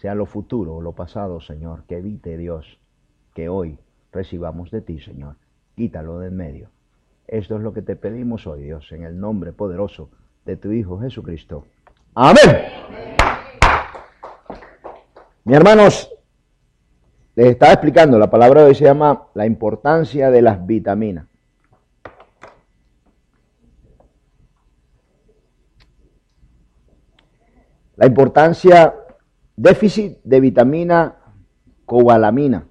sea lo futuro o lo pasado, Señor, que evite Dios que hoy recibamos de ti, Señor. Quítalo de en medio. Esto es lo que te pedimos hoy, Dios, en el nombre poderoso de tu Hijo Jesucristo. Amén. Mi hermanos, les estaba explicando, la palabra de hoy se llama la importancia de las vitaminas. La importancia, déficit de vitamina cobalamina.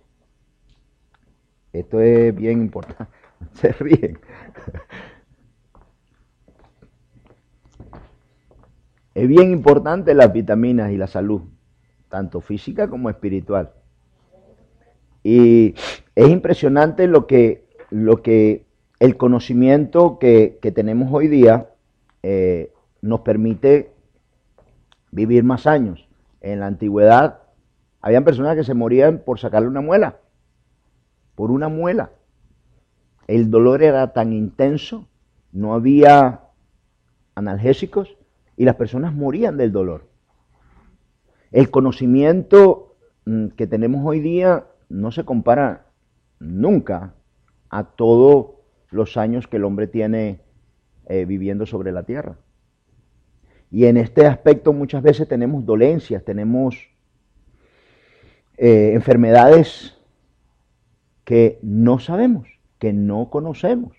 Esto es bien importante. Se ríen. Es bien importante las vitaminas y la salud, tanto física como espiritual. Y es impresionante lo que, lo que el conocimiento que, tenemos hoy día eh, nos permite vivir más años. En la antigüedad habían personas que se morían por sacarle una muela, por una muela. El dolor era tan intenso, no había analgésicos y las personas morían del dolor. El conocimiento mm, que tenemos hoy día no se compara nunca a todos los años que el hombre tiene eh, viviendo sobre la tierra. Y en este aspecto muchas veces tenemos dolencias, tenemos eh, enfermedades que no sabemos, que no conocemos,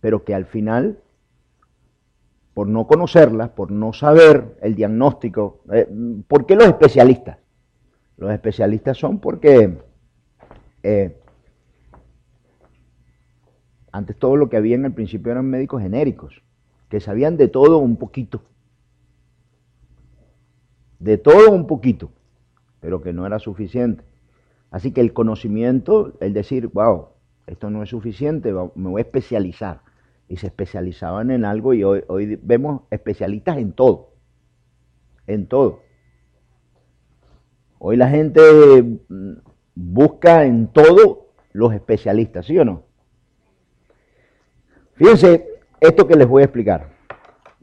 pero que al final por no conocerlas, por no saber el diagnóstico. Eh, ¿Por qué los especialistas? Los especialistas son porque eh, antes todo lo que había en el principio eran médicos genéricos, que sabían de todo un poquito. De todo un poquito, pero que no era suficiente. Así que el conocimiento, el decir, wow, esto no es suficiente, me voy a especializar y se especializaban en algo y hoy, hoy vemos especialistas en todo, en todo. Hoy la gente mm, busca en todo los especialistas, ¿sí o no? Fíjense esto que les voy a explicar.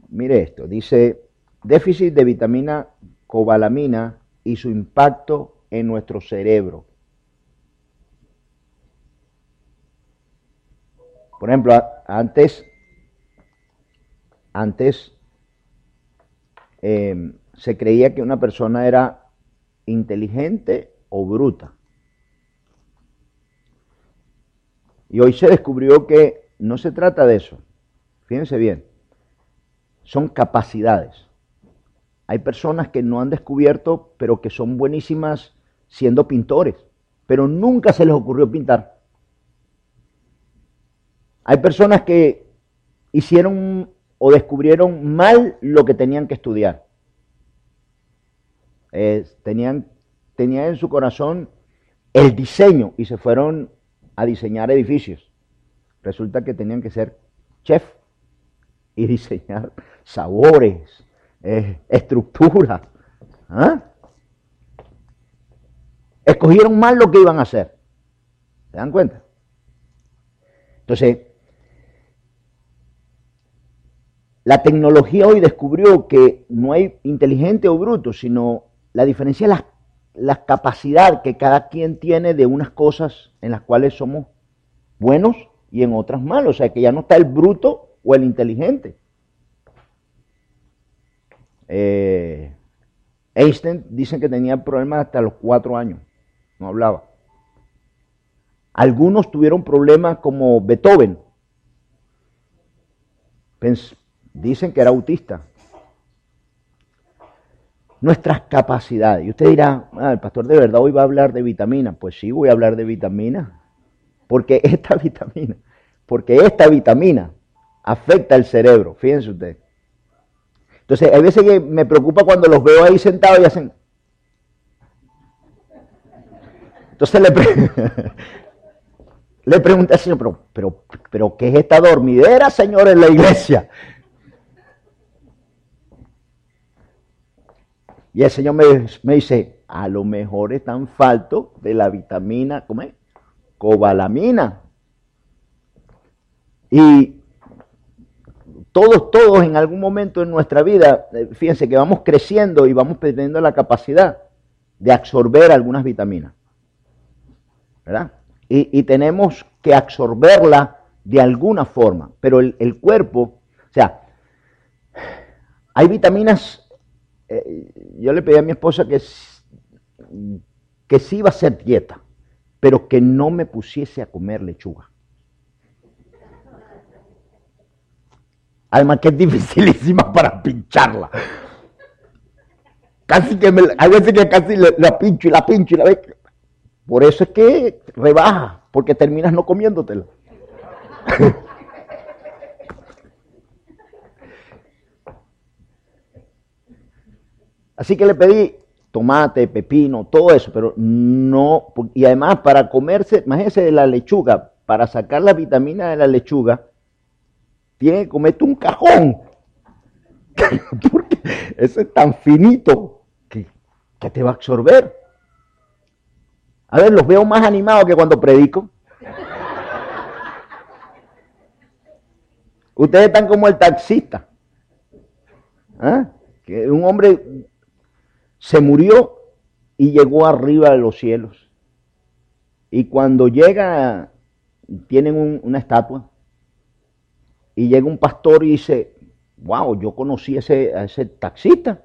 Mire esto, dice déficit de vitamina cobalamina y su impacto en nuestro cerebro. Por ejemplo, antes, antes em, se creía que una persona era inteligente o bruta. Y hoy se descubrió que no se trata de eso. Fíjense bien, son capacidades. Hay personas que no han descubierto, pero que son buenísimas siendo pintores, pero nunca se les ocurrió pintar. Hay personas que hicieron o descubrieron mal lo que tenían que estudiar. tenían, tenían en su corazón el diseño y se fueron a diseñar edificios. Resulta que tenían que ser chef y diseñar sabores, eh, estructuras. ¿ah? Escogieron mal lo que iban a hacer. ¿Se dan cuenta? Entonces, La tecnología hoy descubrió que no hay inteligente o bruto, sino la diferencia es la, la capacidad que cada quien tiene de unas cosas en las cuales somos buenos y en otras malos. O sea, que ya no está el bruto o el inteligente. Eh, Einstein dicen que tenía problemas hasta los cuatro años, no hablaba. Algunos tuvieron problemas como Beethoven. Dicen que era autista. Nuestras capacidades. Y usted dirá, ah, el pastor de verdad hoy va a hablar de vitamina. Pues sí, voy a hablar de vitamina. Porque esta vitamina, porque esta vitamina afecta el cerebro. Fíjense usted. Entonces, hay veces que me preocupa cuando los veo ahí sentados y hacen. Entonces le, le pregunté al Señor, pero, ¿qué es esta dormidera, Señor, en la iglesia? Y el Señor me, dice, a lo mejor están falto de la vitamina, ¿cómo es? Cobalamina. Y todos, todos en algún momento en nuestra vida, eh, fíjense que vamos creciendo y vamos perdiendo la capacidad de absorber algunas vitaminas. ¿Verdad? Y, tenemos que absorberla de alguna forma. Pero el, cuerpo, o sea, hay vitaminas, eh, yo le pedí a mi esposa que, que sí iba a hacer dieta, pero que no me pusiese a comer lechuga. Además que es dificilísima para pincharla. Casi que me, hay veces que casi la pincho y la pincho y la Por eso es que rebaja, porque terminas no comiéndotela. Así que le pedí tomate, pepino, todo eso, pero no, y además para comerse, imagínense la lechuga, para sacar la vitamina de la lechuga, tiene que comerte un cajón. Porque eso es tan finito que, que te va a absorber. A ver, los veo más animados que cuando predico. Ustedes están como el taxista. ¿Ah? Que un hombre se murió y llegó arriba de los cielos. Y cuando llega, tienen una estatua y llega un pastor y dice, wow, yo conocí a ese, taxista.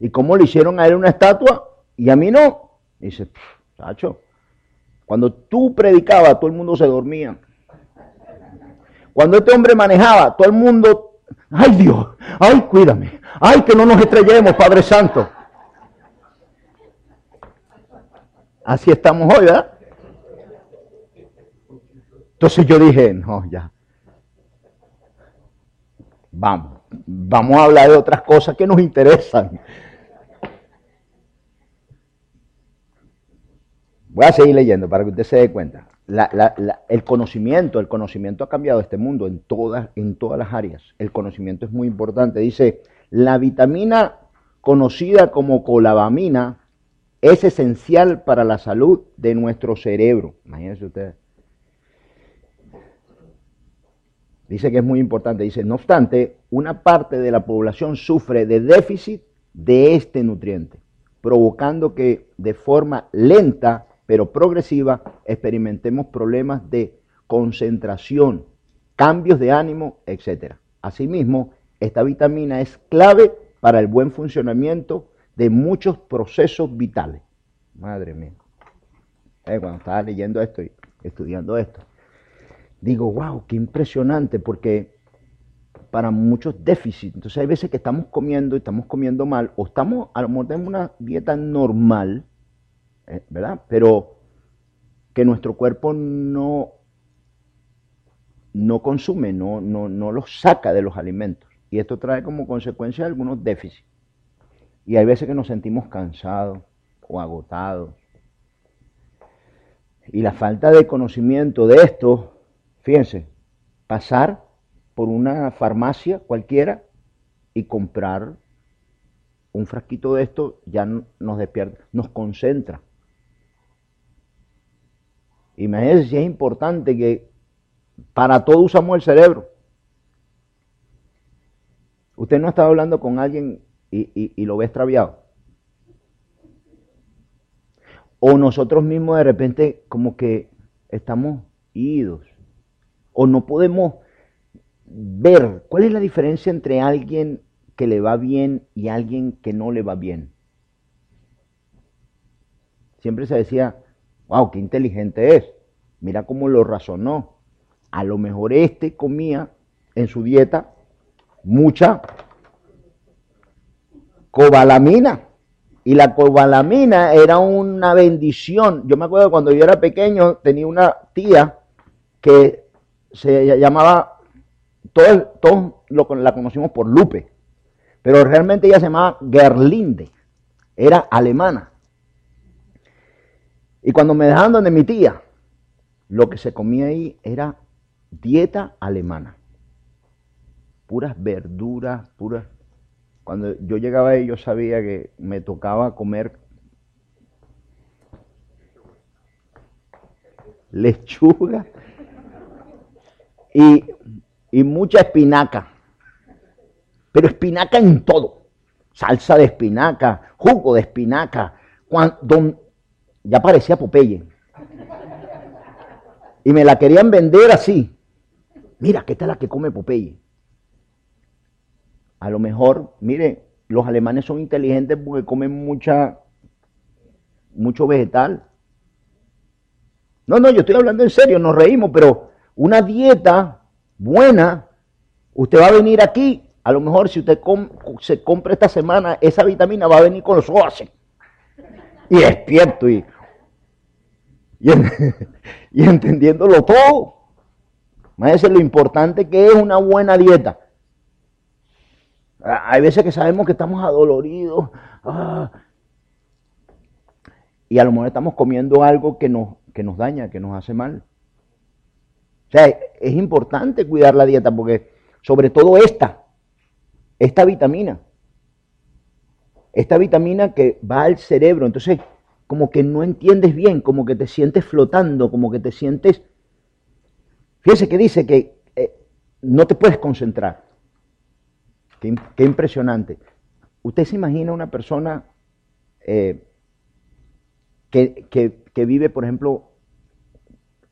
¿Y cómo le hicieron a él una estatua y a mí no? dice, Sacho, cuando tú predicabas, todo el mundo se dormía. Cuando este hombre manejaba, todo el mundo, ay Dios, ay cuídame, ay que no nos estrellemos, Padre Santo. Así estamos hoy, ¿verdad? Entonces yo dije, no, ya, Vamos, vamos a hablar de otras cosas que nos interesan. Voy a seguir leyendo para que usted se dé cuenta. el conocimiento, el conocimiento ha cambiado este mundo en todas, en todas las áreas. El conocimiento es muy importante. Dice, la vitamina conocida como colabamina es esencial para la salud de nuestro cerebro. Imagínense ustedes. Dice que es muy importante, dice, no obstante, una parte de la población sufre de déficit de este nutriente, provocando que de forma lenta pero progresiva experimentemos problemas de concentración, cambios de ánimo, etc. Asimismo, esta vitamina es clave para el buen funcionamiento de muchos procesos vitales. Madre mía. Eh, cuando estaba leyendo esto y estudiando esto, digo, wow, qué impresionante, porque para muchos déficits, entonces hay veces que estamos comiendo y estamos comiendo mal, o estamos, a lo mejor tenemos una dieta normal, eh, ¿verdad? Pero que nuestro cuerpo no, no consume, no, no, no los saca de los alimentos. Y esto trae como consecuencia algunos déficits. Y hay veces que nos sentimos cansados o agotados. Y la falta de conocimiento de esto Fíjense, pasar por una farmacia cualquiera y comprar un frasquito de esto ya nos despierta, nos concentra. Imagínense si es importante que para todo usamos el cerebro. Usted no estado hablando con alguien y, y lo ve extraviado. O nosotros mismos de repente como que estamos idos o no podemos ver cuál es la diferencia entre alguien que le va bien y alguien que no le va bien. Siempre se decía, wow, qué inteligente es. Mira cómo lo razonó. A lo mejor este comía en su dieta mucha cobalamina. Y la cobalamina era una bendición. Yo me acuerdo cuando yo era pequeño, tenía una tía que se llamaba, todos todo lo, la conocimos por Lupe, pero realmente ella se llamaba Gerlinde, era alemana. Y cuando me dejaban donde mi tía, lo que se comía ahí era dieta alemana. Puras verduras, puras... Cuando yo llegaba ahí yo sabía que me tocaba comer lechuga y, mucha espinaca. Pero espinaca en todo. Salsa de espinaca, jugo de espinaca, cuando, ya parecía Popeye. Y me la querían vender así. Mira, ¿qué tal la que come Popeye? A lo mejor, mire, los alemanes son inteligentes porque comen mucha, mucho vegetal. No, no, yo estoy hablando en serio, nos reímos, pero una dieta buena, usted va a venir aquí, a lo mejor si usted se compra esta semana, esa vitamina va a venir con los ojos. Y despierto y, y, y entendiéndolo todo. Imagínense lo importante que es una buena dieta. Hay veces que sabemos que estamos adoloridos. Ah, y a lo mejor estamos comiendo algo que nos, que nos daña, que nos hace mal. O sea, es importante cuidar la dieta porque sobre todo esta, esta vitamina, esta vitamina que va al cerebro, entonces como que no entiendes bien, como que te sientes flotando, como que te sientes... Fíjese que dice que eh, no te puedes concentrar. Qué, impresionante. ¿Usted se imagina una persona eh, que, vive, por ejemplo,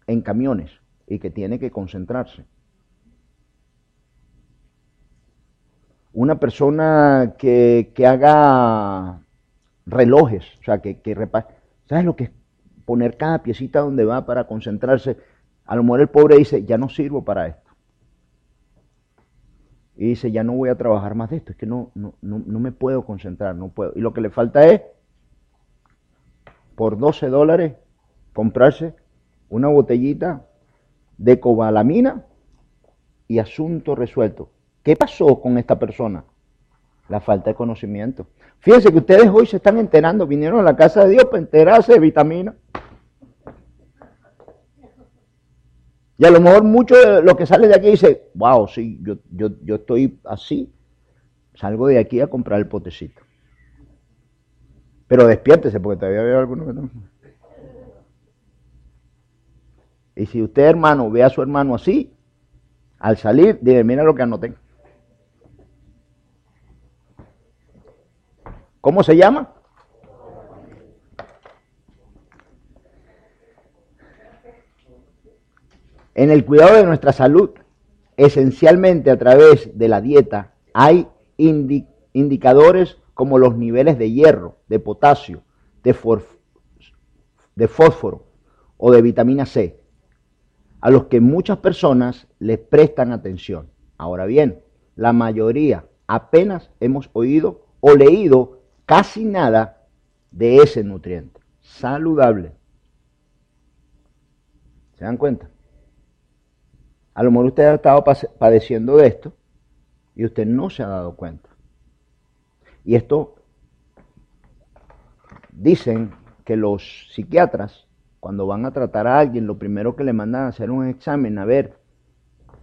en camiones y que tiene que concentrarse. Una persona que, haga relojes, o sea, que, que ¿Sabes lo que es poner cada piecita donde va para concentrarse? A lo mejor el pobre dice, ya no sirvo para esto. Y dice, ya no voy a trabajar más de esto, es que no, no, no, no me puedo concentrar, no puedo. Y lo que le falta es por 12 dólares comprarse una botellita de cobalamina y asunto resuelto. ¿Qué pasó con esta persona? La falta de conocimiento. Fíjense que ustedes hoy se están enterando, vinieron a la casa de Dios para enterarse de vitamina. Y a lo mejor mucho de lo que sale de aquí dice, wow, sí, yo, yo, yo estoy así, salgo de aquí a comprar el potecito. Pero despiértese, porque todavía veo algunos que no. Y si usted, hermano, ve a su hermano así, al salir, dile, mira lo que anoté. ¿Cómo se llama? En el cuidado de nuestra salud, esencialmente a través de la dieta, hay indicadores como los niveles de hierro, de potasio, de, fósforo o de vitamina C, a los que muchas personas les prestan atención. Ahora bien, la mayoría apenas hemos oído o leído casi nada de ese nutriente saludable. ¿Se dan cuenta? A lo mejor usted ha estado padeciendo de esto y usted no se ha dado cuenta. Y esto dicen que los psiquiatras, cuando van a tratar a alguien, lo primero que le mandan a hacer un examen a ver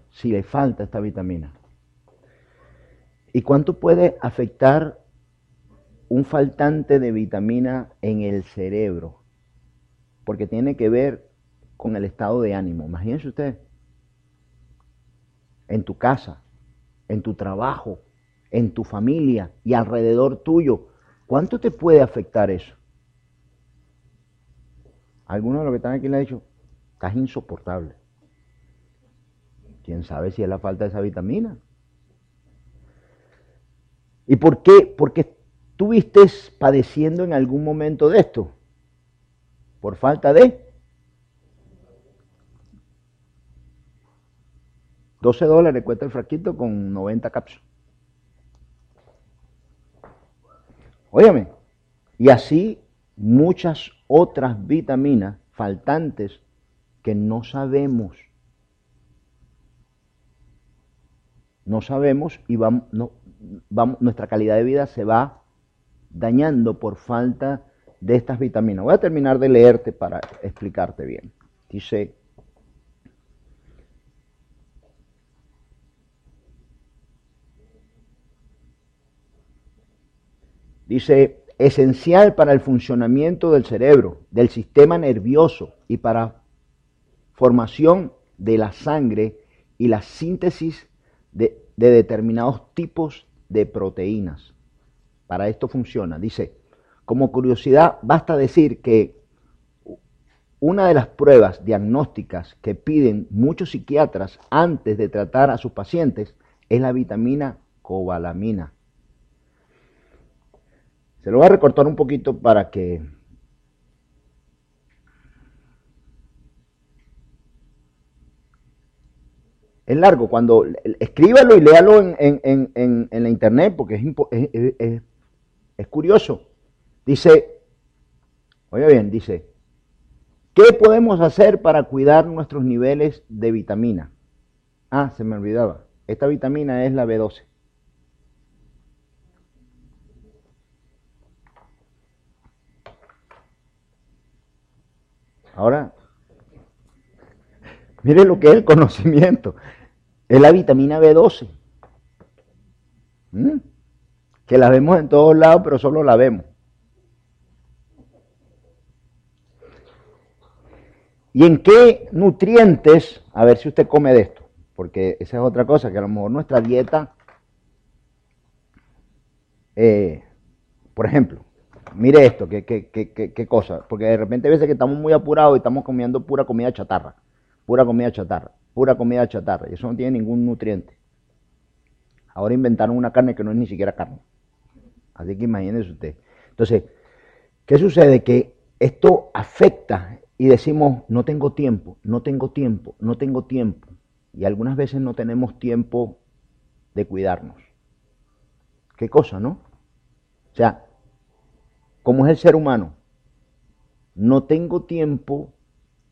si le falta esta vitamina. ¿Y cuánto puede afectar un faltante de vitamina en el cerebro? Porque tiene que ver con el estado de ánimo. Imagínense usted, en tu casa, en tu trabajo, en tu familia y alrededor tuyo, ¿cuánto te puede afectar eso? Algunos de los que están aquí le han dicho, estás insoportable. ¿Quién sabe si es la falta de esa vitamina? ¿Y por qué? Porque estuviste padeciendo en algún momento de esto. Por falta de 12 dólares cuesta el frasquito con 90 cápsulas. Óyeme, y así muchas otras vitaminas faltantes que no sabemos. No sabemos y vamos, no, vamos, nuestra calidad de vida se va dañando por falta de estas vitaminas. Voy a terminar de leerte para explicarte bien. Dice, Dice, esencial para el funcionamiento del cerebro, del sistema nervioso y para formación de la sangre y la síntesis de, determinados tipos de proteínas. Para esto funciona. Dice, Como curiosidad, basta decir que una de las pruebas diagnósticas que piden muchos psiquiatras antes de tratar a sus pacientes es la vitamina cobalamina. Se lo voy a recortar un poquito para que es largo. Cuando escríbalo y léalo en, la internet porque es, es, curioso. Dice, oiga bien, dice, ¿qué podemos hacer para cuidar nuestros niveles de vitamina? Ah, se me olvidaba. Esta vitamina es la B12. Ahora, Mire lo que es el conocimiento. Es la vitamina B12. ¿Mm? Que la vemos en todos lados, pero solo la vemos. ¿Y en qué nutrientes? A ver si usted come de esto. Porque esa es otra cosa, que a lo mejor nuestra dieta, eh, por ejemplo, mire esto, qué, qué, qué, qué cosa. Porque de repente a veces que estamos muy apurados y estamos comiendo pura comida chatarra pura comida chatarra, pura comida chatarra, y eso no tiene ningún nutriente. Ahora inventaron una carne que no es ni siquiera carne. Así que imagínese usted. Entonces, ¿qué sucede? Que esto afecta y decimos, no tengo tiempo, no tengo tiempo, no tengo tiempo. Y algunas veces no tenemos tiempo de cuidarnos. ¿Qué cosa, no? O sea, como es el ser humano, no tengo tiempo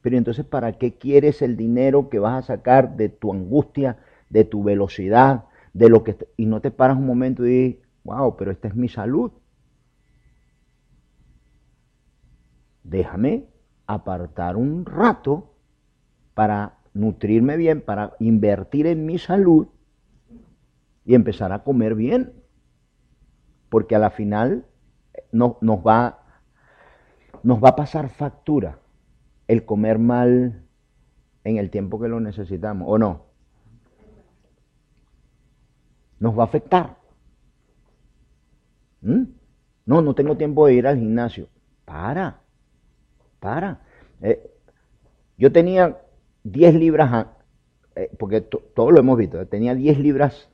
pero entonces, ¿para qué quieres el dinero que vas a sacar de tu angustia, de tu velocidad, de lo que... Y no te paras un momento y dices, wow, pero esta es mi salud. Déjame apartar un rato para nutrirme bien, para invertir en mi salud y empezar a comer bien. Porque a la final no, nos, va, nos va a pasar factura el comer mal en el tiempo que lo necesitamos, ¿o no? Nos va a afectar. ¿Mm? No, no tengo tiempo de ir al gimnasio. Para, para. Eh, yo tenía 10 libras, eh, porque todo lo hemos visto, tenía 10 libras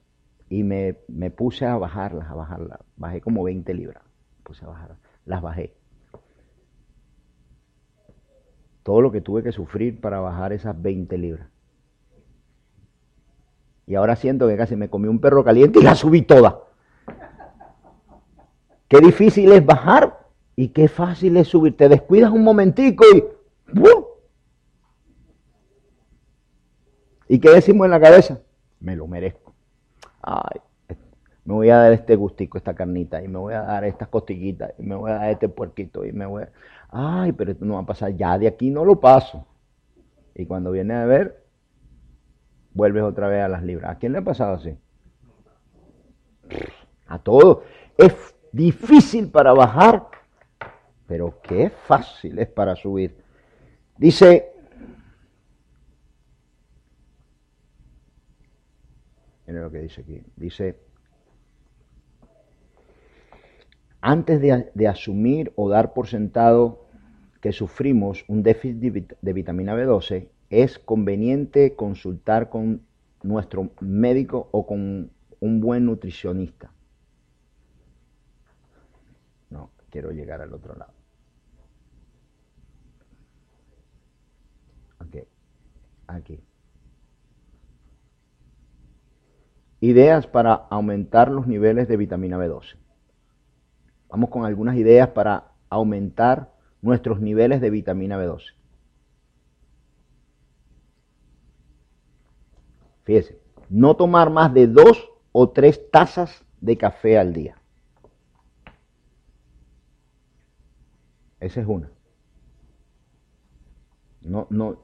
y me, me, puse a bajarlas, a bajarlas. Bajé como 20 libras. Las bajé todo lo que tuve que sufrir para bajar esas 20 libras. Y ahora siento que casi me comí un perro caliente y la subí toda. Qué difícil es bajar y qué fácil es subir. Te descuidas un momentico y... ¿Y qué decimos en la cabeza? Me lo merezco. Ay, me voy a dar este gustico, esta carnita, y me voy a dar estas costillitas, y me voy a dar este puerquito, y me voy a... Ay, pero esto no va a pasar, ya de aquí no lo paso. Y cuando viene a ver, vuelves otra vez a las libras. ¿A quién le ha pasado así? A todos. Es difícil para bajar, pero qué fácil es para subir. Dice, miren lo que dice aquí, dice, antes de, asumir o dar por sentado que sufrimos un déficit de vitamina B12, es conveniente consultar con nuestro médico o con un buen nutricionista. No, quiero llegar al otro lado. Ok, aquí. Ideas para aumentar los niveles de vitamina B12. Vamos con algunas ideas para aumentar nuestros niveles de vitamina B12. Fíjese, no tomar más de dos o tres tazas de café al día. Esa es una. No, no,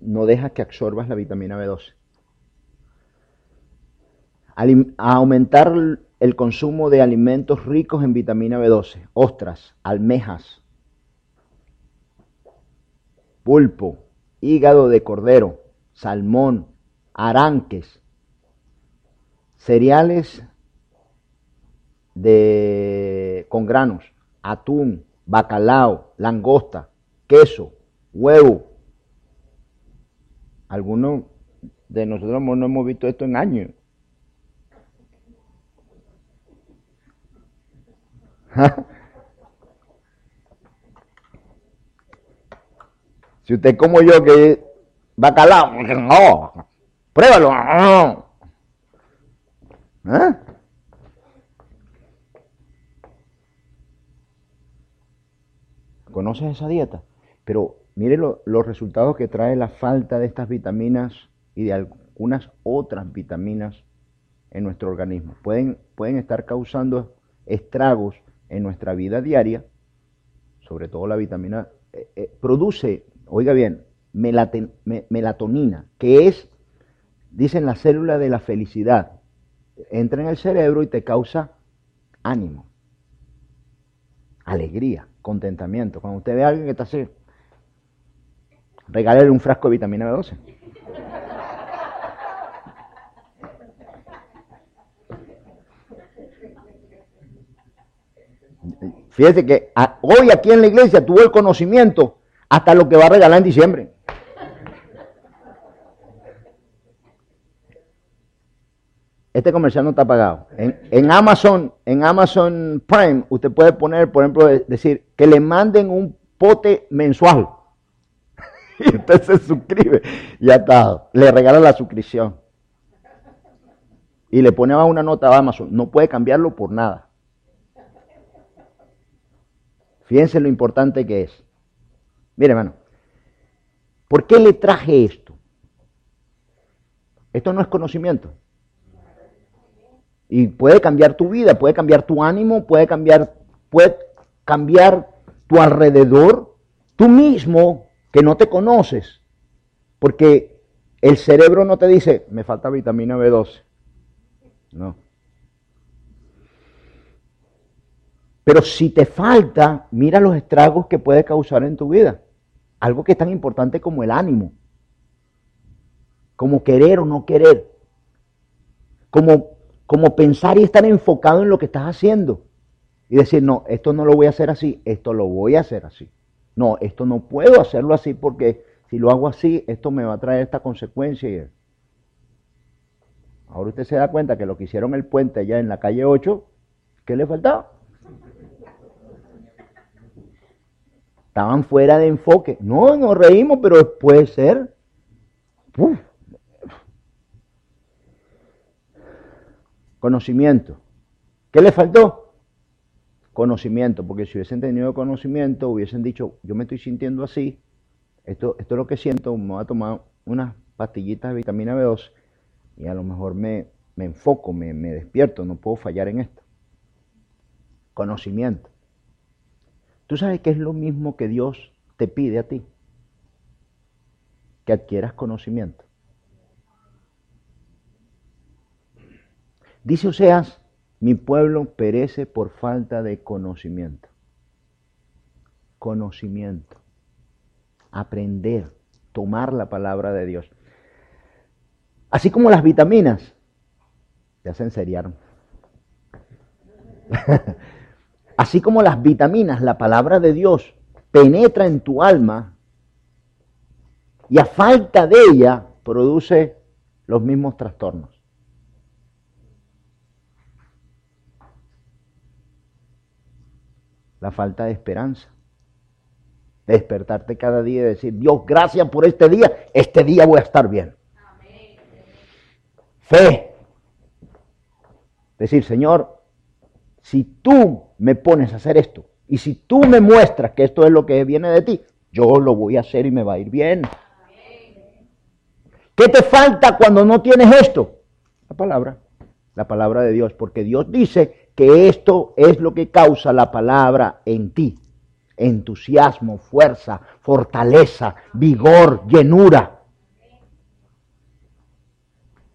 no deja que absorbas la vitamina B12. A aumentar el consumo de alimentos ricos en vitamina B12, ostras, almejas, pulpo, hígado de cordero, salmón, aranques, cereales de con granos, atún, bacalao, langosta, queso, huevo. Algunos de nosotros no hemos visto esto en años. si usted como yo que bacalao, no, pruébalo. ¿Eh? ¿Conoces esa dieta? Pero mire los resultados que trae la falta de estas vitaminas y de algunas otras vitaminas en nuestro organismo. Pueden, pueden estar causando estragos en nuestra vida diaria, sobre todo la vitamina, eh, eh, produce, oiga bien, melatonina, que es, dicen, la célula de la felicidad. Entra en el cerebro y te causa ánimo, alegría, contentamiento. Cuando usted ve a alguien que está así, regálale un frasco de vitamina B12. Fíjese que hoy aquí en la iglesia tuvo el conocimiento hasta lo que va a regalar en diciembre. Este comercial no está pagado. En, Amazon, en Amazon Prime, usted puede poner, por ejemplo, decir que le manden un pote mensual. y usted se suscribe. Ya está. Le regala la suscripción. Y le pone una nota a Amazon. No puede cambiarlo por nada. Fíjense lo importante que es. Mire, hermano, ¿por qué le traje esto? Esto no es conocimiento. Y puede cambiar tu vida, puede cambiar tu ánimo, puede cambiar, puede cambiar tu alrededor, tú mismo que no te conoces. Porque el cerebro no te dice, me falta vitamina B12. No. Pero si te falta, mira los estragos que puede causar en tu vida. Algo que es tan importante como el ánimo, como querer o no querer, como, como pensar y estar enfocado en lo que estás haciendo. Y decir, no, esto no lo voy a hacer así, esto lo voy a hacer así. No, esto no puedo hacerlo así porque si lo hago así, esto me va a traer esta consecuencia. Ahora usted se da cuenta que lo que hicieron el puente allá en la calle 8, ¿qué le faltaba? Estaban fuera de enfoque. No, nos reímos, pero puede ser. Conocimiento. ¿Qué le faltó? Conocimiento, porque si hubiesen tenido conocimiento, hubiesen dicho, yo me estoy sintiendo así, esto, esto es lo que siento, me voy a tomar unas pastillitas de vitamina B2 y a lo mejor me, me enfoco, me, me despierto, no puedo fallar en esto. Conocimiento. Tú sabes que es lo mismo que Dios te pide a ti, que adquieras conocimiento. Dice Oseas, mi pueblo perece por falta de conocimiento. Conocimiento. Aprender, tomar la palabra de Dios. Así como las vitaminas, ya se enseriaron. Así como las vitaminas, la palabra de Dios penetra en tu alma y a falta de ella produce los mismos trastornos. La falta de esperanza. Despertarte cada día y decir, Dios, gracias por este día, este día voy a estar bien. Fe. Decir, Señor, si tú me pones a hacer esto y si tú me muestras que esto es lo que viene de ti, yo lo voy a hacer y me va a ir bien. ¿Qué te falta cuando no tienes esto? La palabra, la palabra de Dios, porque Dios dice que esto es lo que causa la palabra en ti. Entusiasmo, fuerza, fortaleza, vigor, llenura.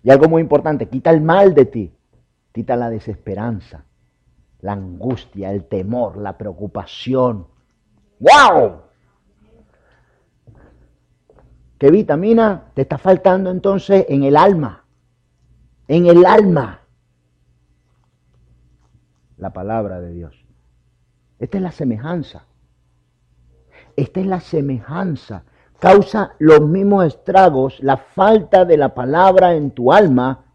Y algo muy importante, quita el mal de ti, quita la desesperanza, la angustia, el temor, la preocupación. ¡Wow! ¿Qué vitamina te está faltando entonces en el alma? En el alma. La palabra de Dios. Esta es la semejanza. Esta es la semejanza. Causa los mismos estragos la falta de la palabra en tu alma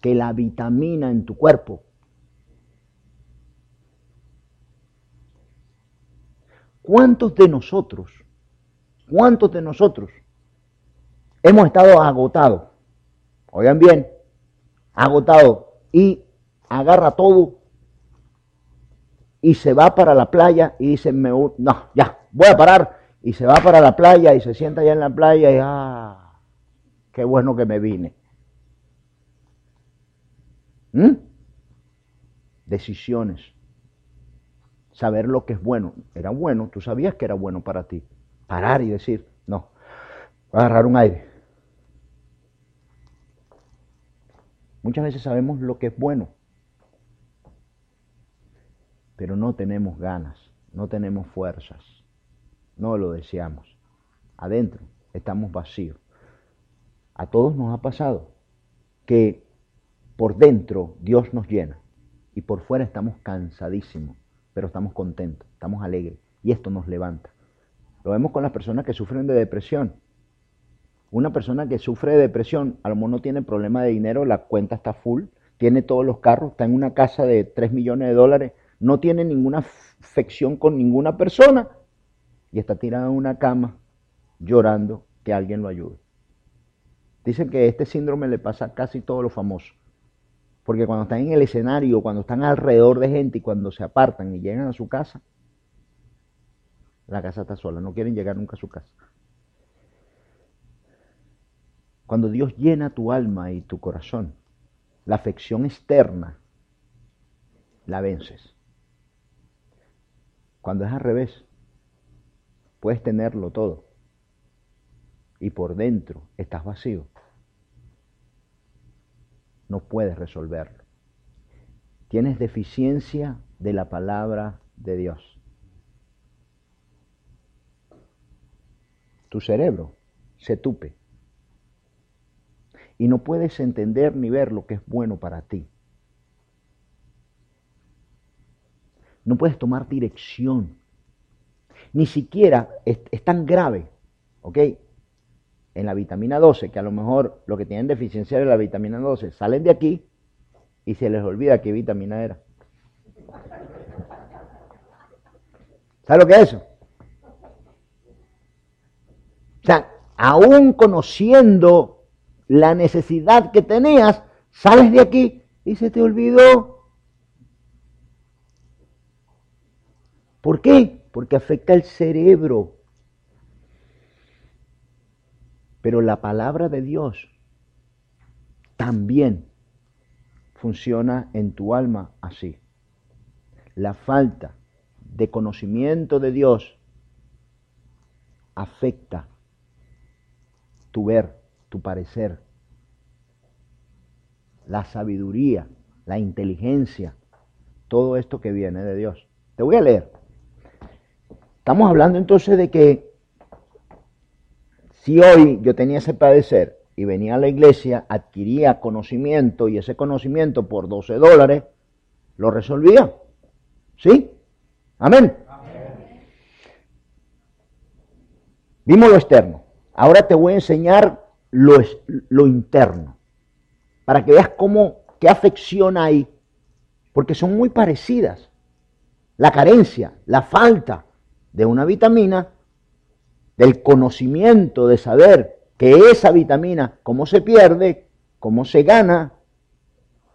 que la vitamina en tu cuerpo. ¿Cuántos de nosotros, cuántos de nosotros hemos estado agotados? Oigan bien, agotados y agarra todo y se va para la playa y dice, no, ya, voy a parar. Y se va para la playa y se sienta allá en la playa y, ah, qué bueno que me vine. ¿Mm? Decisiones. Saber lo que es bueno. Era bueno, tú sabías que era bueno para ti. Parar y decir, no, agarrar un aire. Muchas veces sabemos lo que es bueno, pero no tenemos ganas, no tenemos fuerzas, no lo deseamos. Adentro estamos vacíos. A todos nos ha pasado que por dentro Dios nos llena y por fuera estamos cansadísimos, pero estamos contentos, estamos alegres y esto nos levanta. Lo vemos con las personas que sufren de depresión. Una persona que sufre de depresión, a lo mejor no tiene problema de dinero, la cuenta está full, tiene todos los carros, está en una casa de 3 millones de dólares, no tiene ninguna afección con ninguna persona y está tirado en una cama llorando que alguien lo ayude. Dicen que este síndrome le pasa a casi todos los famosos. Porque cuando están en el escenario, cuando están alrededor de gente y cuando se apartan y llegan a su casa, la casa está sola, no quieren llegar nunca a su casa. Cuando Dios llena tu alma y tu corazón, la afección externa la vences. Cuando es al revés, puedes tenerlo todo y por dentro estás vacío. No puedes resolverlo. Tienes deficiencia de la palabra de Dios. Tu cerebro se tupe y no puedes entender ni ver lo que es bueno para ti. no puedes tomar dirección. Ni siquiera es, tan grave, ¿ok? En la vitamina 12, que a lo mejor lo que tienen deficiencia de la vitamina 12 salen de aquí y se les olvida qué vitamina era. ¿Sabes lo que es eso? O sea, aún conociendo la necesidad que tenías, sales de aquí y se te olvidó ¿Por qué? Porque afecta el cerebro. Pero la palabra de Dios también funciona en tu alma así. La falta de conocimiento de Dios afecta tu ver, tu parecer, la sabiduría, la inteligencia, todo esto que viene de Dios. Te voy a leer Estamos hablando entonces de que si hoy yo tenía ese padecer y venía a la iglesia, adquiría conocimiento y ese conocimiento por 12 dólares, lo resolvía. ¿Sí? Amén. Vimos lo externo. Ahora te voy a enseñar lo, lo interno. Para que veas cómo, qué afección hay. Porque son muy parecidas. La carencia, la falta, de una vitamina, del conocimiento de saber que esa vitamina, cómo se pierde, cómo se gana,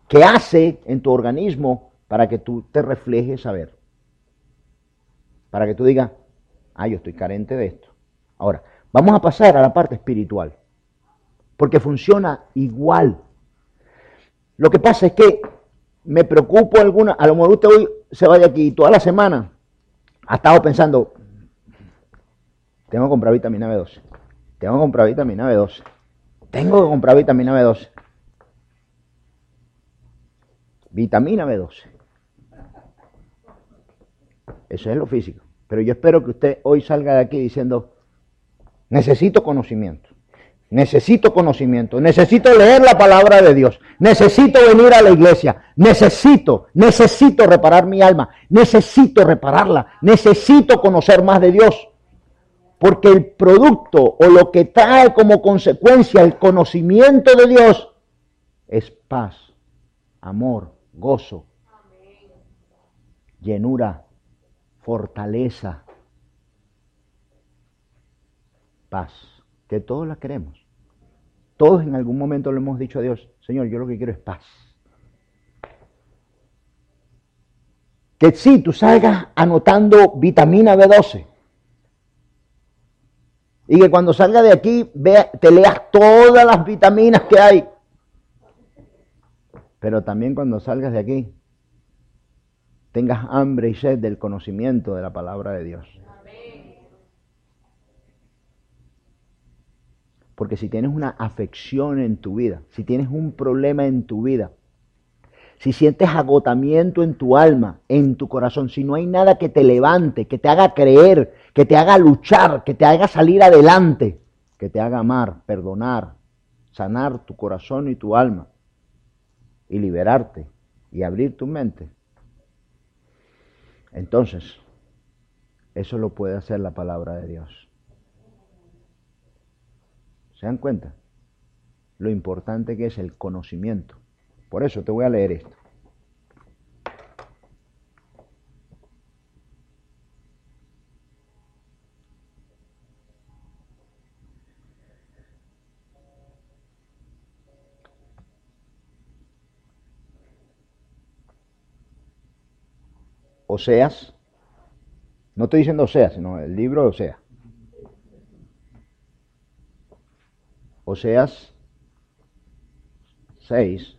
qué hace en tu organismo para que tú te reflejes saber. Para que tú digas, ah, yo estoy carente de esto. Ahora, vamos a pasar a la parte espiritual, porque funciona igual. Lo que pasa es que me preocupo alguna, a lo mejor usted hoy se va de aquí toda la semana ha estado pensando, tengo que comprar vitamina B12, tengo que comprar vitamina B12, tengo que comprar vitamina B12. Vitamina B12. Eso es lo físico. Pero yo espero que usted hoy salga de aquí diciendo, necesito conocimiento, Necesito conocimiento, necesito leer la palabra de Dios, necesito venir a la iglesia, necesito, necesito reparar mi alma, necesito repararla, necesito conocer más de Dios. Porque el producto o lo que trae como consecuencia el conocimiento de Dios es paz, amor, gozo, llenura, fortaleza, paz, que todos la queremos. Todos en algún momento le hemos dicho a Dios, Señor, yo lo que quiero es paz. Que sí, tú salgas anotando vitamina B12. Y que cuando salgas de aquí te leas todas las vitaminas que hay. Pero también cuando salgas de aquí tengas hambre y sed del conocimiento de la palabra de Dios. Porque si tienes una afección en tu vida, si tienes un problema en tu vida, si sientes agotamiento en tu alma, en tu corazón, si no hay nada que te levante, que te haga creer, que te haga luchar, que te haga salir adelante, que te haga amar, perdonar, sanar tu corazón y tu alma y liberarte y abrir tu mente, entonces, eso lo puede hacer la palabra de Dios. ¿Se dan cuenta? Lo importante que es el conocimiento. Por eso te voy a leer esto. Oseas, no estoy diciendo Oseas, sino el libro de Oseas. Oseas 6.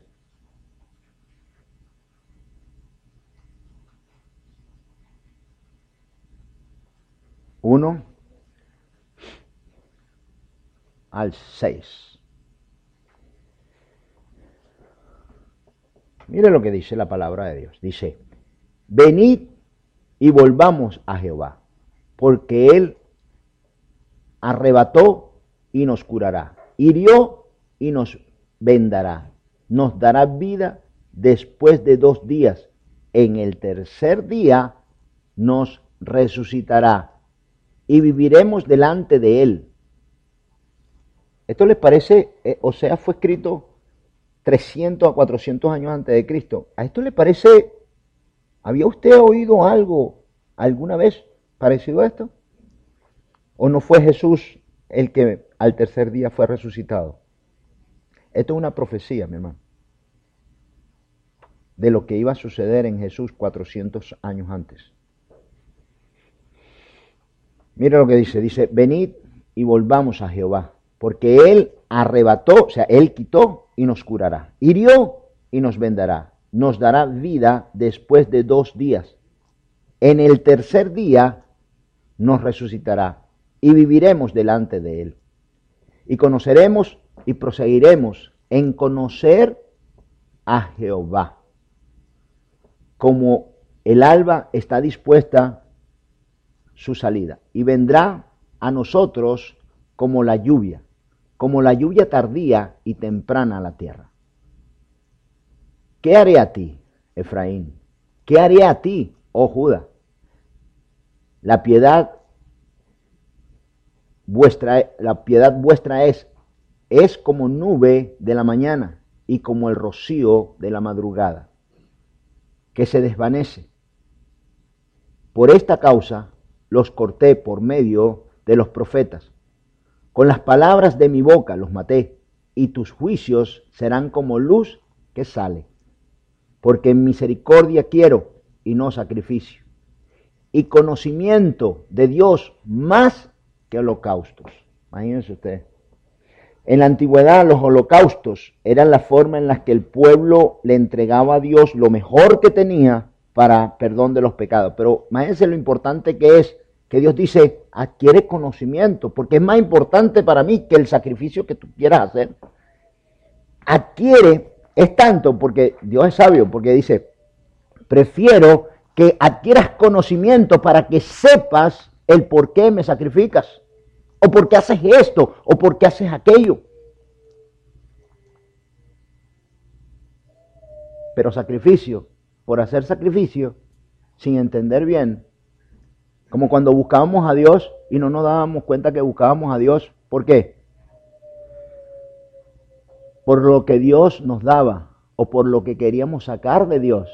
Uno al 6. Mire lo que dice la palabra de Dios. Dice, venid y volvamos a Jehová, porque Él arrebató y nos curará, hirió y nos vendará, nos dará vida después de dos días. En el tercer día nos resucitará y viviremos delante de Él. ¿Esto les parece? Eh, o sea, fue escrito 300 a 400 años antes de Cristo. ¿A esto le parece ¿Había usted oído algo alguna vez parecido a esto? ¿O no fue Jesús el que al tercer día fue resucitado? Esto es una profecía, mi hermano, de lo que iba a suceder en Jesús 400 años antes. Mira lo que dice, dice, venid y volvamos a Jehová, porque Él arrebató, o sea, Él quitó y nos curará, hirió y nos vendará nos dará vida después de dos días. En el tercer día nos resucitará y viviremos delante de Él. Y conoceremos y proseguiremos en conocer a Jehová. Como el alba está dispuesta su salida y vendrá a nosotros como la lluvia, como la lluvia tardía y temprana a la tierra. ¿Qué haré a ti, Efraín? ¿Qué haré a ti, oh Judá? La piedad vuestra, la piedad vuestra es, es como nube de la mañana y como el rocío de la madrugada, que se desvanece. Por esta causa los corté por medio de los profetas. Con las palabras de mi boca los maté, y tus juicios serán como luz que sale porque en misericordia quiero y no sacrificio. Y conocimiento de Dios más que holocaustos. Imagínense usted. En la antigüedad los holocaustos eran la forma en la que el pueblo le entregaba a Dios lo mejor que tenía para perdón de los pecados. Pero imagínense lo importante que es que Dios dice, adquiere conocimiento, porque es más importante para mí que el sacrificio que tú quieras hacer. Adquiere es tanto porque Dios es sabio, porque dice, prefiero que adquieras conocimiento para que sepas el por qué me sacrificas. o por qué haces esto, o por qué haces aquello. Pero sacrificio, por hacer sacrificio, sin entender bien, como cuando buscábamos a Dios y no nos dábamos cuenta que buscábamos a Dios. ¿Por qué? Por lo que Dios nos daba o por lo que queríamos sacar de Dios.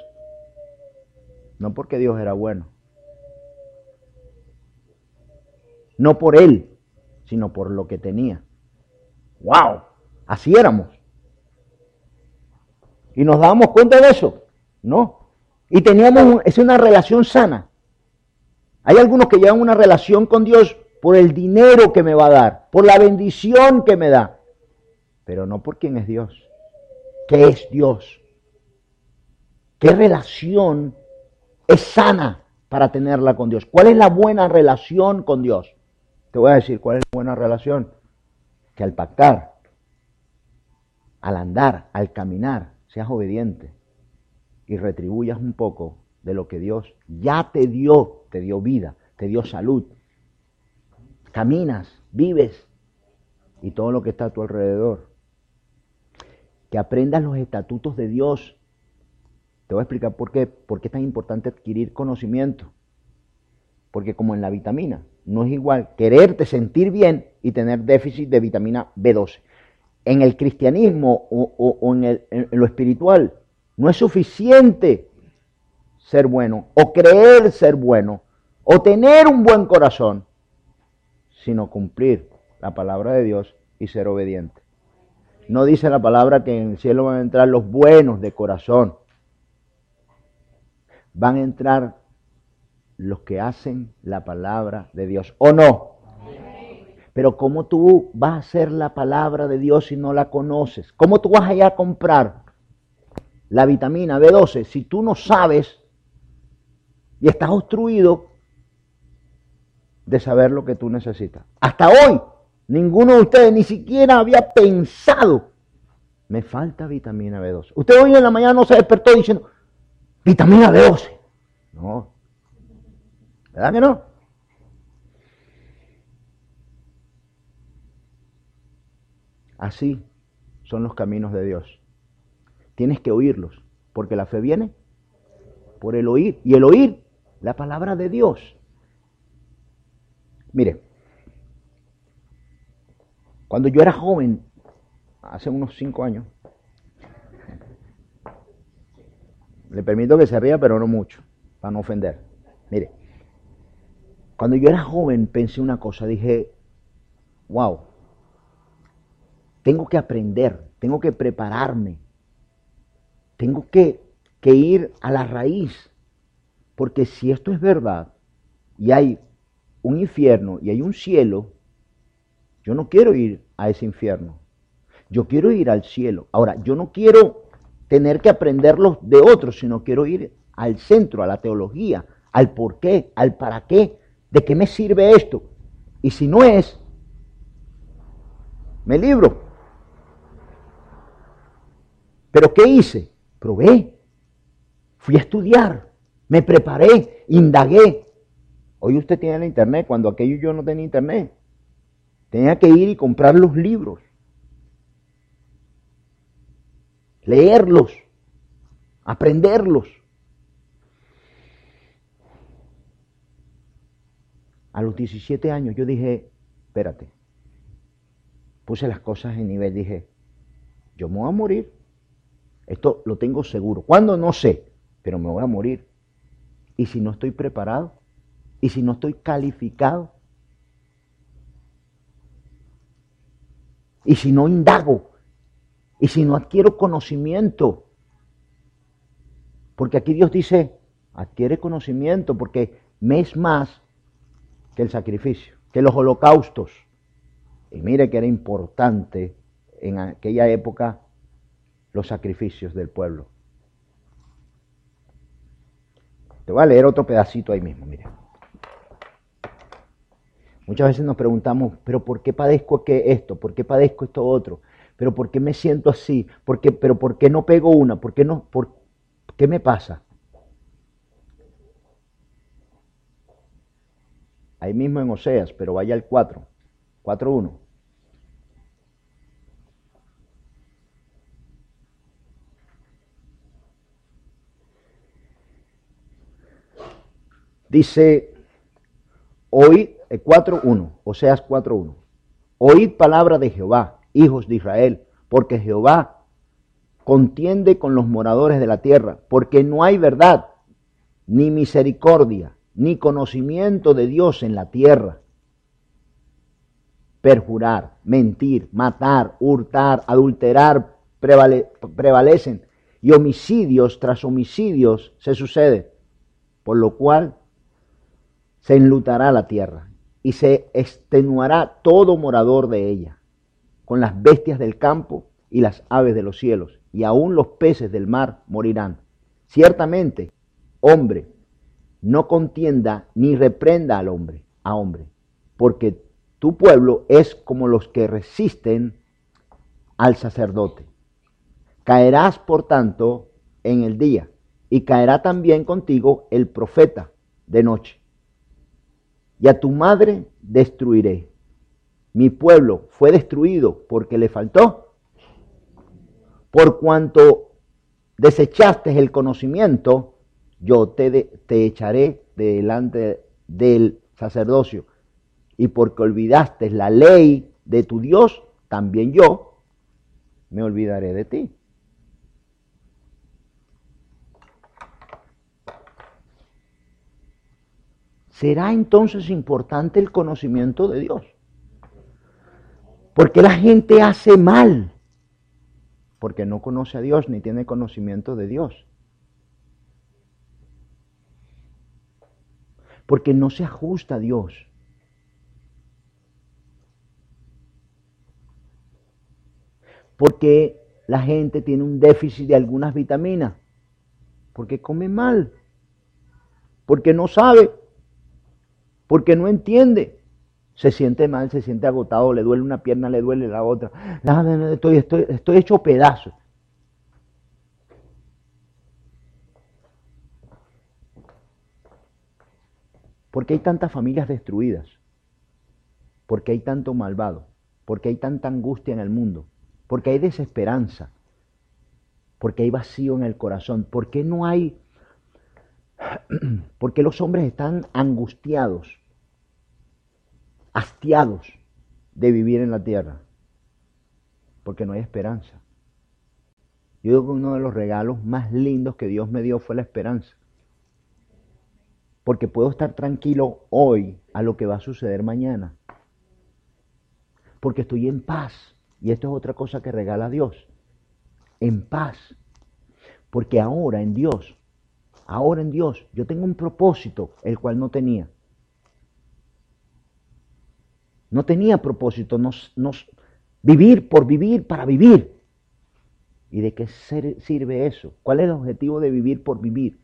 No porque Dios era bueno. No por Él, sino por lo que tenía. ¡Wow! Así éramos. ¿Y nos dábamos cuenta de eso? No. Y teníamos, es una relación sana. Hay algunos que llevan una relación con Dios por el dinero que me va a dar, por la bendición que me da, pero no por quién es Dios. ¿Qué es Dios? ¿Qué relación es sana para tenerla con Dios? ¿Cuál es la buena relación con Dios? Te voy a decir cuál es la buena relación. Que al pactar, al andar, al caminar, seas obediente y retribuyas un poco de lo que Dios ya te dio, te dio vida, te dio salud. Caminas, vives y todo lo que está a tu alrededor. Que aprendas los estatutos de Dios. Te voy a explicar por qué, por qué es tan importante adquirir conocimiento. Porque como en la vitamina, no es igual quererte sentir bien y tener déficit de vitamina B12. En el cristianismo o, en, en lo espiritual no es suficiente ser bueno, o creer ser bueno, o tener un buen corazón, sino cumplir la palabra de Dios y ser obediente. No dice la palabra que en el cielo van a entrar los buenos de corazón. Van a entrar los que hacen la palabra de Dios. ¿O no? Pero ¿cómo tú vas a hacer la palabra de Dios si no la conoces? ¿Cómo tú vas a ir a comprar la vitamina B12 si tú no sabes y estás obstruido de saber lo que tú necesitas. Hasta hoy, ninguno de ustedes ni siquiera había pensado, me falta vitamina B12. Usted hoy en la mañana no se despertó diciendo, vitamina B12. No. ¿Verdad que no? Así son los caminos de Dios. Tienes que oírlos, porque la fe viene por el oír. Y el oír la palabra de Dios. Mire, cuando yo era joven, hace unos cinco años, le permito que se ría, pero no mucho, para no ofender. Mire, cuando yo era joven pensé una cosa, dije, wow, tengo que aprender, tengo que prepararme, tengo que, que ir a la raíz porque si esto es verdad y hay un infierno y hay un cielo, yo no quiero ir a ese infierno. Yo quiero ir al cielo. Ahora, yo no quiero tener que aprenderlos de otros, sino quiero ir al centro, a la teología, al por qué, al para qué, de qué me sirve esto. Y si no es, me libro. Pero ¿qué hice? Probé. Fui a estudiar me preparé, indagué. Hoy usted tiene el internet, cuando aquello yo no tenía internet. Tenía que ir y comprar los libros, leerlos, aprenderlos. A los 17 años yo dije, espérate, puse las cosas en nivel, dije, yo me voy a morir. Esto lo tengo seguro. ¿Cuándo? No sé, pero me voy a morir. ¿Y si no estoy preparado? ¿Y si no estoy calificado? ¿Y si no indago? ¿Y si no adquiero conocimiento? Porque aquí Dios dice, adquiere conocimiento porque me es más que el sacrificio, que los holocaustos. Y mire que era importante en aquella época los sacrificios del pueblo. Te voy a leer otro pedacito ahí mismo, mire. Muchas veces nos preguntamos, pero ¿por qué padezco esto? ¿Por qué padezco esto otro? ¿Pero por qué me siento así? ¿Por ¿Pero por qué no pego una? ¿Por qué, no, por, qué me pasa? Ahí mismo en Oseas, pero vaya al 4, 4.1. Dice, oíd, 4.1, eh, Oseas 4.1, oíd palabra de Jehová, hijos de Israel, porque Jehová contiende con los moradores de la tierra, porque no hay verdad, ni misericordia, ni conocimiento de Dios en la tierra. Perjurar, mentir, matar, hurtar, adulterar prevalecen y homicidios tras homicidios se suceden, por lo cual se enlutará la tierra y se extenuará todo morador de ella, con las bestias del campo y las aves de los cielos, y aún los peces del mar morirán. Ciertamente, hombre, no contienda ni reprenda al hombre, a hombre, porque tu pueblo es como los que resisten al sacerdote. Caerás, por tanto, en el día, y caerá también contigo el profeta de noche y a tu madre destruiré. Mi pueblo fue destruido porque le faltó. Por cuanto desechaste el conocimiento, yo te, te echaré delante del sacerdocio. Y porque olvidaste la ley de tu Dios, también yo me olvidaré de ti. ¿Será entonces importante el conocimiento de Dios? Porque la gente hace mal? Porque no conoce a Dios ni tiene conocimiento de Dios. Porque no se ajusta a Dios. Porque la gente tiene un déficit de algunas vitaminas. Porque come mal. Porque no sabe porque no entiende. Se siente mal, se siente agotado, le duele una pierna, le duele la otra. Estoy, estoy, estoy hecho pedazo. ¿Por qué hay tantas familias destruidas? ¿Por qué hay tanto malvado? ¿Por qué hay tanta angustia en el mundo? ¿Por qué hay desesperanza? ¿Por qué hay vacío en el corazón? ¿Por qué no hay... ¿Por qué los hombres están angustiados? Hastiados de vivir en la tierra, porque no hay esperanza. Yo digo que uno de los regalos más lindos que Dios me dio fue la esperanza. Porque puedo estar tranquilo hoy a lo que va a suceder mañana. Porque estoy en paz. Y esto es otra cosa que regala Dios. En paz. Porque ahora en Dios, ahora en Dios, yo tengo un propósito el cual no tenía. No tenía propósito, nos, nos, vivir por vivir para vivir. ¿Y de qué sirve eso? ¿Cuál es el objetivo de vivir por vivir?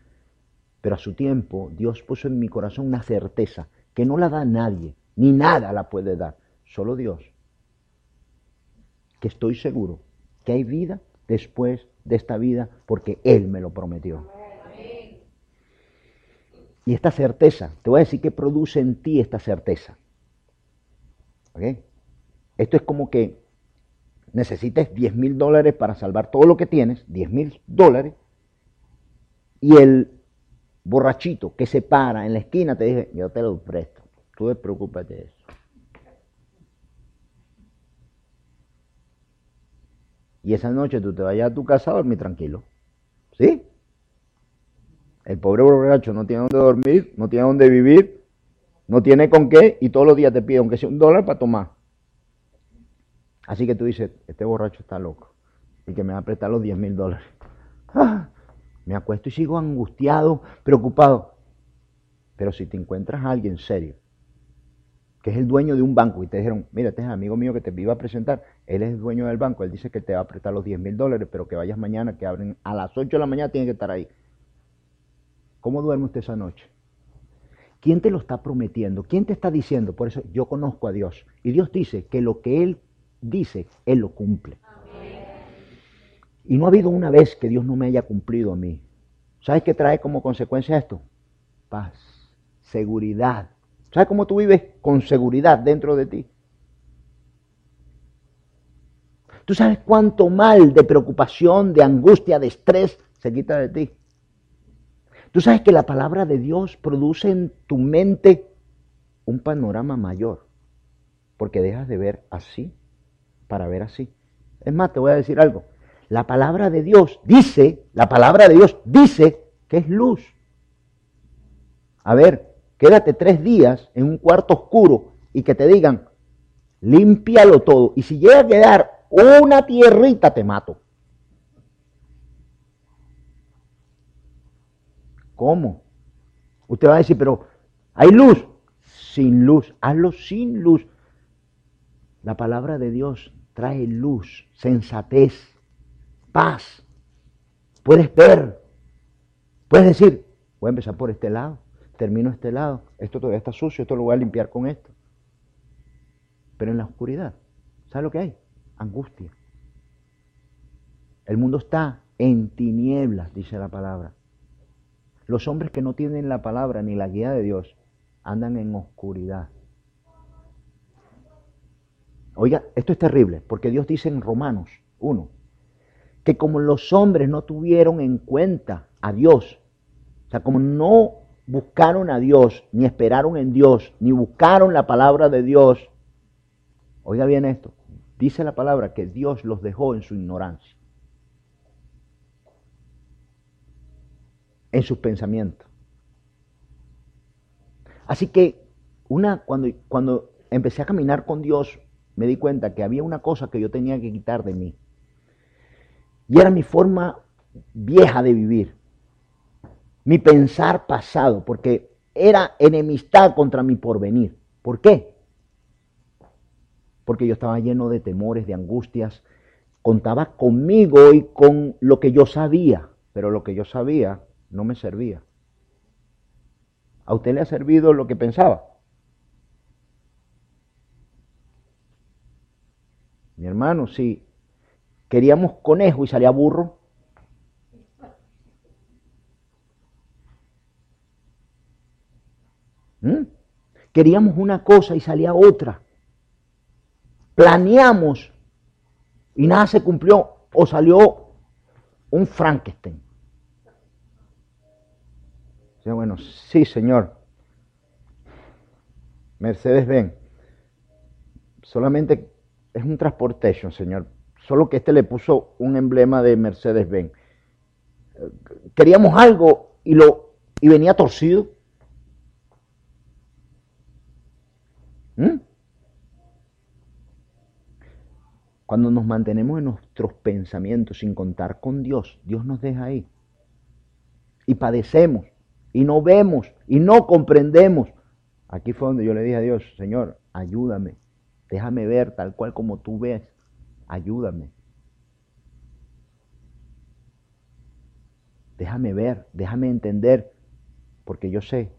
Pero a su tiempo Dios puso en mi corazón una certeza que no la da nadie, ni nada la puede dar, solo Dios. Que estoy seguro que hay vida después de esta vida porque Él me lo prometió. Y esta certeza, te voy a decir que produce en ti esta certeza. Esto es como que necesites 10 mil dólares para salvar todo lo que tienes, 10 mil dólares, y el borrachito que se para en la esquina te dice, yo te lo presto, tú preocúpate de eso. Y esa noche tú te vayas a tu casa a dormir tranquilo. ¿Sí? El pobre borracho no tiene dónde dormir, no tiene dónde vivir, no tiene con qué y todos los días te pide, aunque sea un dólar, para tomar. Así que tú dices, este borracho está loco y que me va a prestar los 10 mil dólares. Ah, me acuesto y sigo angustiado, preocupado. Pero si te encuentras a alguien serio, que es el dueño de un banco, y te dijeron, mira, este es amigo mío que te iba a presentar, él es el dueño del banco, él dice que te va a prestar los 10 mil dólares, pero que vayas mañana, que abren a las 8 de la mañana, tiene que estar ahí. ¿Cómo duerme usted esa noche? ¿Quién te lo está prometiendo? ¿Quién te está diciendo? Por eso yo conozco a Dios. Y Dios dice que lo que Él dice, Él lo cumple. Y no ha habido una vez que Dios no me haya cumplido a mí. ¿Sabes qué trae como consecuencia esto? Paz, seguridad. ¿Sabes cómo tú vives con seguridad dentro de ti? ¿Tú sabes cuánto mal de preocupación, de angustia, de estrés se quita de ti? ¿Tú sabes que la palabra de Dios produce en tu mente un panorama mayor? Porque dejas de ver así para ver así. Es más, te voy a decir algo. La palabra de Dios dice, la palabra de Dios dice que es luz. A ver, quédate tres días en un cuarto oscuro y que te digan, límpialo todo. Y si llega a quedar una tierrita, te mato. ¿Cómo? Usted va a decir, pero hay luz. Sin luz, hazlo sin luz. La palabra de Dios trae luz, sensatez, paz. Puedes ver, puedes decir, voy a empezar por este lado, termino este lado, esto todavía está sucio, esto lo voy a limpiar con esto. Pero en la oscuridad, ¿sabes lo que hay? Angustia. El mundo está en tinieblas, dice la palabra. Los hombres que no tienen la palabra ni la guía de Dios andan en oscuridad. Oiga, esto es terrible, porque Dios dice en Romanos 1, que como los hombres no tuvieron en cuenta a Dios, o sea, como no buscaron a Dios, ni esperaron en Dios, ni buscaron la palabra de Dios, oiga bien esto, dice la palabra que Dios los dejó en su ignorancia, en sus pensamientos. Así que una, cuando, cuando empecé a caminar con Dios, me di cuenta que había una cosa que yo tenía que quitar de mí. Y era mi forma vieja de vivir, mi pensar pasado, porque era enemistad contra mi porvenir. ¿Por qué? Porque yo estaba lleno de temores, de angustias, contaba conmigo y con lo que yo sabía, pero lo que yo sabía no me servía. ¿A usted le ha servido lo que pensaba? Mi hermano, si queríamos conejo y salía burro, ¿Mm? queríamos una cosa y salía otra. Planeamos y nada se cumplió o salió un Frankenstein. Bueno, sí, señor. Mercedes Benz. Solamente es un transportation, señor. Solo que este le puso un emblema de Mercedes-Benz. Queríamos algo y, lo, y venía torcido. ¿Mm? Cuando nos mantenemos en nuestros pensamientos sin contar con Dios, Dios nos deja ahí. Y padecemos, y no vemos, y no comprendemos. Aquí fue donde yo le dije a Dios, Señor, ayúdame, Déjame ver tal cual como tú ves. Ayúdame. Déjame ver, déjame entender, porque yo sé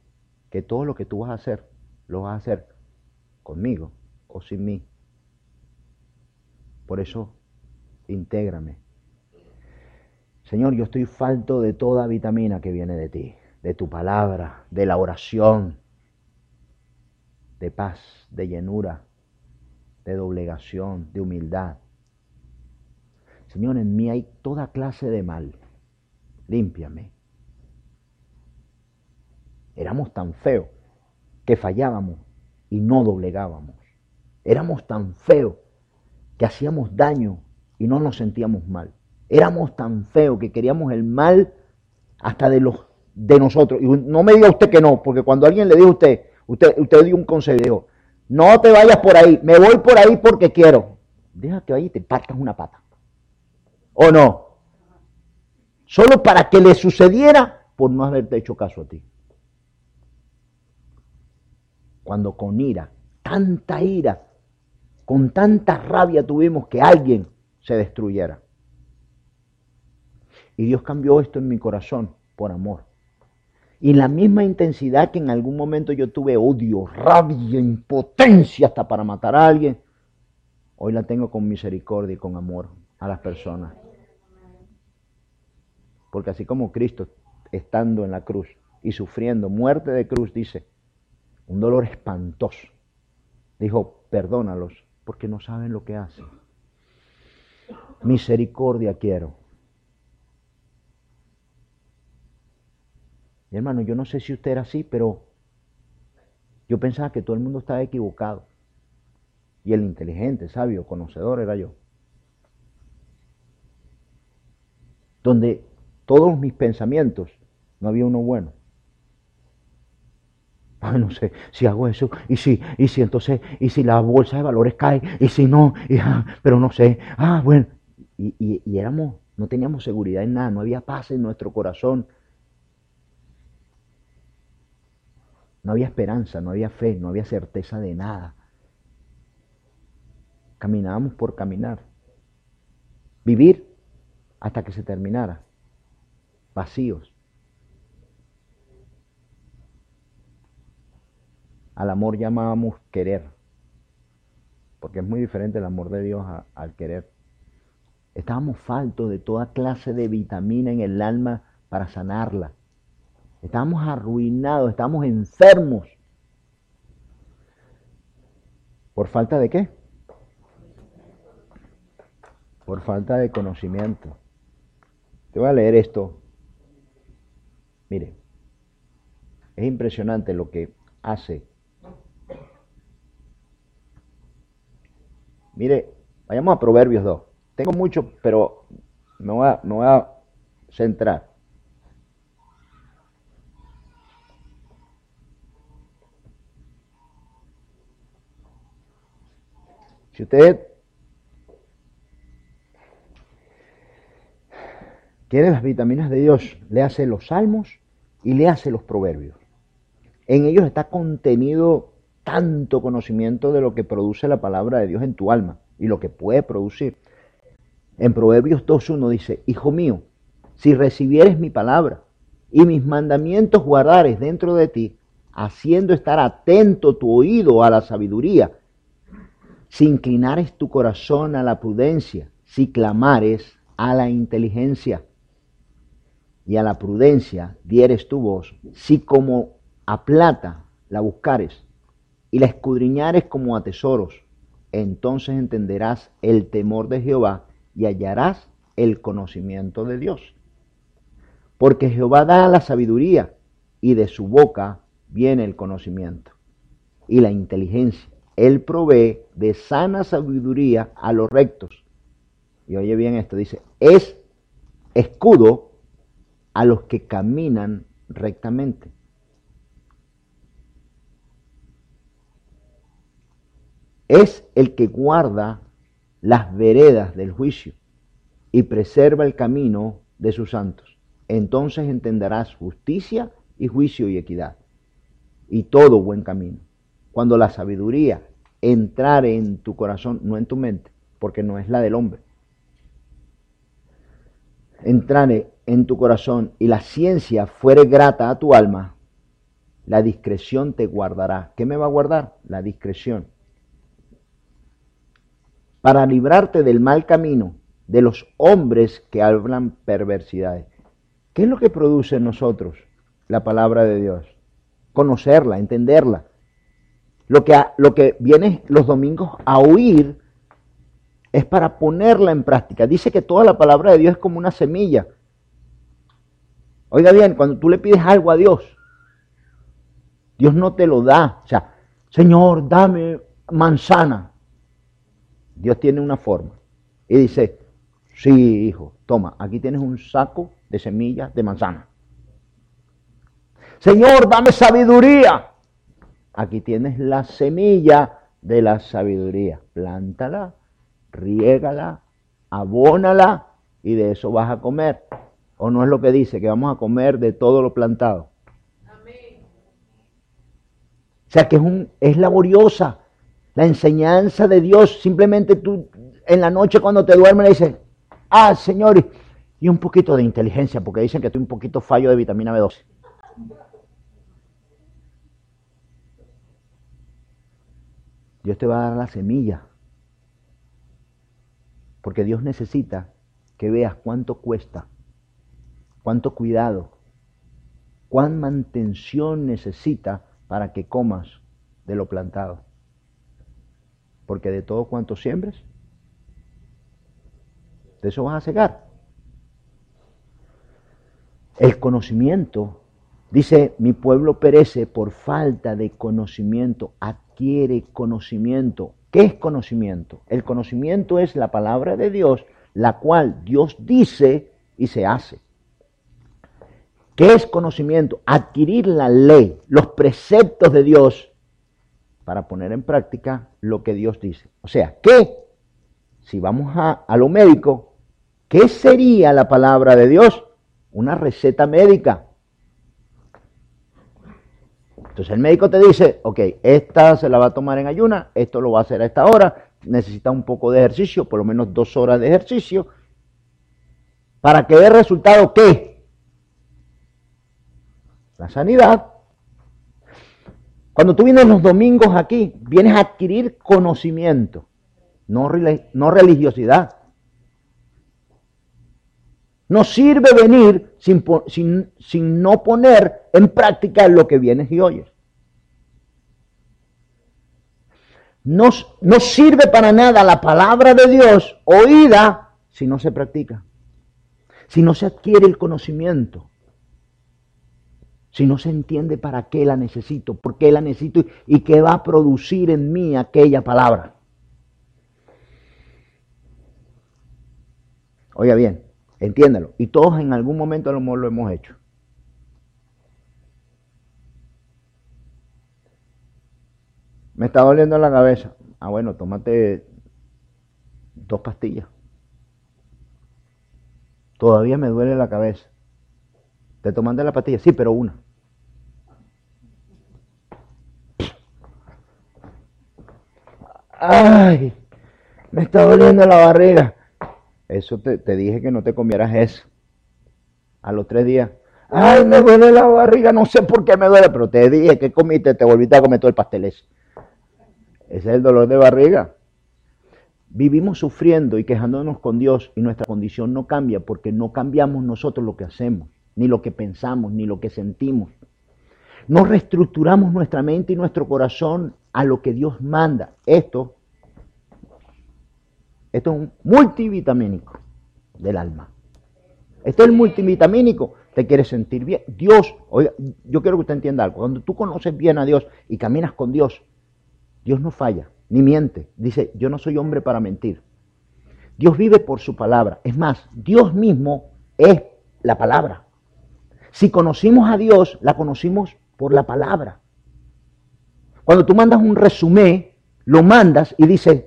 que todo lo que tú vas a hacer, lo vas a hacer conmigo o sin mí. Por eso, intégrame. Señor, yo estoy falto de toda vitamina que viene de ti, de tu palabra, de la oración, de paz, de llenura, de doblegación, de humildad. Señor, en mí hay toda clase de mal. Límpiame. Éramos tan feos que fallábamos y no doblegábamos. Éramos tan feos que hacíamos daño y no nos sentíamos mal. Éramos tan feos que queríamos el mal hasta de los de nosotros. Y no me diga usted que no, porque cuando alguien le dijo a usted, usted, usted dio un consejo, no te vayas por ahí, me voy por ahí porque quiero. Deja que vaya y te partas una pata. ¿O no? Solo para que le sucediera por no haberte hecho caso a ti. Cuando con ira, tanta ira, con tanta rabia tuvimos que alguien se destruyera. Y Dios cambió esto en mi corazón por amor. Y la misma intensidad que en algún momento yo tuve odio, rabia, impotencia hasta para matar a alguien, hoy la tengo con misericordia y con amor a las personas. Porque así como Cristo, estando en la cruz y sufriendo muerte de cruz, dice, un dolor espantoso, dijo, perdónalos porque no saben lo que hacen. Misericordia quiero. Y hermano, yo no sé si usted era así, pero yo pensaba que todo el mundo estaba equivocado. Y el inteligente, sabio, conocedor era yo. Donde todos mis pensamientos, no había uno bueno. Ay, no sé, si hago eso, y si, y si entonces, y si la bolsa de valores cae, y si no, ah, pero no sé, ah, bueno. Y, y éramos, no teníamos seguridad en nada, no había paz en nuestro corazón. No había esperanza, no había fe, no había certeza de nada. Caminábamos por caminar. Vivir hasta que se terminara. Vacíos. Al amor llamábamos querer, porque es muy diferente el amor de Dios al querer. Estábamos faltos de toda clase de vitamina en el alma para sanarla. Estábamos arruinados, estábamos enfermos. ¿Por falta de qué? Por falta de conocimiento. Te voy a leer esto. Mire, es impresionante lo que hace Mire, vayamos a Proverbios 2. Tengo mucho, pero me voy a, me voy a centrar. Si usted quiere las vitaminas de Dios, le hace los salmos y le hace los proverbios. En ellos está contenido tanto conocimiento de lo que produce la palabra de Dios en tu alma y lo que puede producir. En Proverbios 2.1 dice, Hijo mío, si recibieres mi palabra y mis mandamientos guardares dentro de ti, haciendo estar atento tu oído a la sabiduría, si inclinares tu corazón a la prudencia, si clamares a la inteligencia y a la prudencia dieres tu voz, si como a plata la buscares y la escudriñares como a tesoros, entonces entenderás el temor de Jehová y hallarás el conocimiento de Dios. Porque Jehová da la sabiduría y de su boca viene el conocimiento y la inteligencia. Él provee de sana sabiduría a los rectos. Y oye bien esto, dice, es escudo a los que caminan rectamente. es el que guarda las veredas del juicio y preserva el camino de sus santos. Entonces entenderás justicia y juicio y equidad y todo buen camino. Cuando la sabiduría entrare en tu corazón, no en tu mente, porque no es la del hombre, entrare en tu corazón y la ciencia fuere grata a tu alma, la discreción te guardará. ¿Qué me va a guardar? La discreción para librarte del mal camino de los hombres que hablan perversidades. ¿Qué es lo que produce en nosotros la palabra de Dios? Conocerla, entenderla. Lo que, lo que los domingos a oír es para ponerla en práctica. Dice que toda la palabra de Dios es como una semilla. Oiga bien, cuando tú le pides algo a Dios, Dios no te lo da. O sea, Señor, dame manzana. Dios tiene una forma. Y dice, sí, hijo, toma, aquí tienes un saco de semillas de manzana. Señor, dame sabiduría. Aquí tienes la semilla de la sabiduría. Plántala, riégala, abónala y de eso vas a comer. ¿O no es lo que dice? Que vamos a comer de todo lo plantado. Amén. O sea que es, un, es laboriosa la enseñanza de Dios, simplemente tú en la noche cuando te duermes le dices, ah, Señor, y un poquito de inteligencia, porque dicen que estoy un poquito fallo de vitamina B12. Dios te va a dar la semilla, porque Dios necesita que veas cuánto cuesta, cuánto cuidado, cuán mantención necesita para que comas de lo plantado porque de todo cuanto siembres, De eso vas a cegar. El conocimiento, dice, mi pueblo perece por falta de conocimiento, adquiere conocimiento. ¿Qué es conocimiento? El conocimiento es la palabra de Dios, la cual Dios dice y se hace. ¿Qué es conocimiento? Adquirir la ley, los preceptos de Dios para poner en práctica lo que Dios dice. O sea, ¿qué? Si vamos a, a lo médico, ¿qué sería la palabra de Dios? Una receta médica. Entonces el médico te dice, ok, esta se la va a tomar en ayuna, esto lo va a hacer a esta hora, necesita un poco de ejercicio, por lo menos dos horas de ejercicio, para que dé resultado qué? la sanidad. Cuando tú vienes los domingos aquí, vienes a adquirir conocimiento, no, no religiosidad. No sirve venir sin, sin, sin, no poner en práctica lo que vienes y oyes. No, no sirve para nada la palabra de Dios oída si no se practica, si no se adquiere el conocimiento si no se entiende para qué la necesito, por qué la necesito y qué va a producir en mí aquella palabra. Oiga bien, entiéndalo. Y todos en algún momento lo, hemos hecho. Me está doliendo la cabeza. Ah, bueno, tómate dos pastillas. Todavía me duele la cabeza. ¿Te tomaste la pastilla? Sí, pero una. ay, me está doliendo la barriga. Eso te, dije que no te comieras eso. A los tres días, ay, me duele la barriga, no sé por qué me duele, pero te dije que comiste, te volviste a comer todo el pastel ese. Ese es el dolor de barriga. Vivimos sufriendo y quejándonos con Dios y nuestra condición no cambia porque no cambiamos nosotros lo que hacemos, ni lo que pensamos, ni lo que sentimos. No reestructuramos nuestra mente y nuestro corazón a lo que Dios manda. Esto, esto es un multivitamínico del alma. Esto es el multivitamínico. Te quieres sentir bien. Dios, oiga, yo quiero que usted entienda algo. Cuando tú conoces bien a Dios y caminas con Dios, Dios no falla, ni miente. Dice, yo no soy hombre para mentir. Dios vive por su palabra. Es más, Dios mismo es la palabra. Si conocimos a Dios, la conocimos por la palabra. Cuando tú mandas un resumen, lo mandas y dices,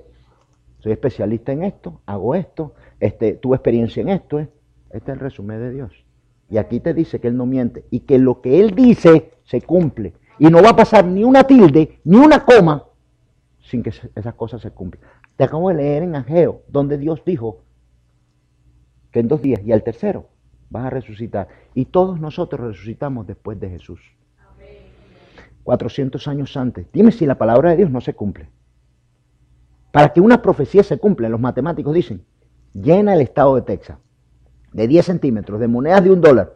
soy especialista en esto, hago esto, este, tuve experiencia en esto. ¿eh? Este es el resumen de Dios. Y aquí te dice que Él no miente y que lo que Él dice se cumple. Y no va a pasar ni una tilde, ni una coma, sin que esas cosas se cumplan. Te acabo de leer en Ageo, donde Dios dijo que en dos días y al tercero vas a resucitar. Y todos nosotros resucitamos después de Jesús. 400 años antes. Dime si la palabra de Dios no se cumple. Para que una profecía se cumpla, los matemáticos dicen, llena el estado de Texas de 10 centímetros, de monedas de un dólar,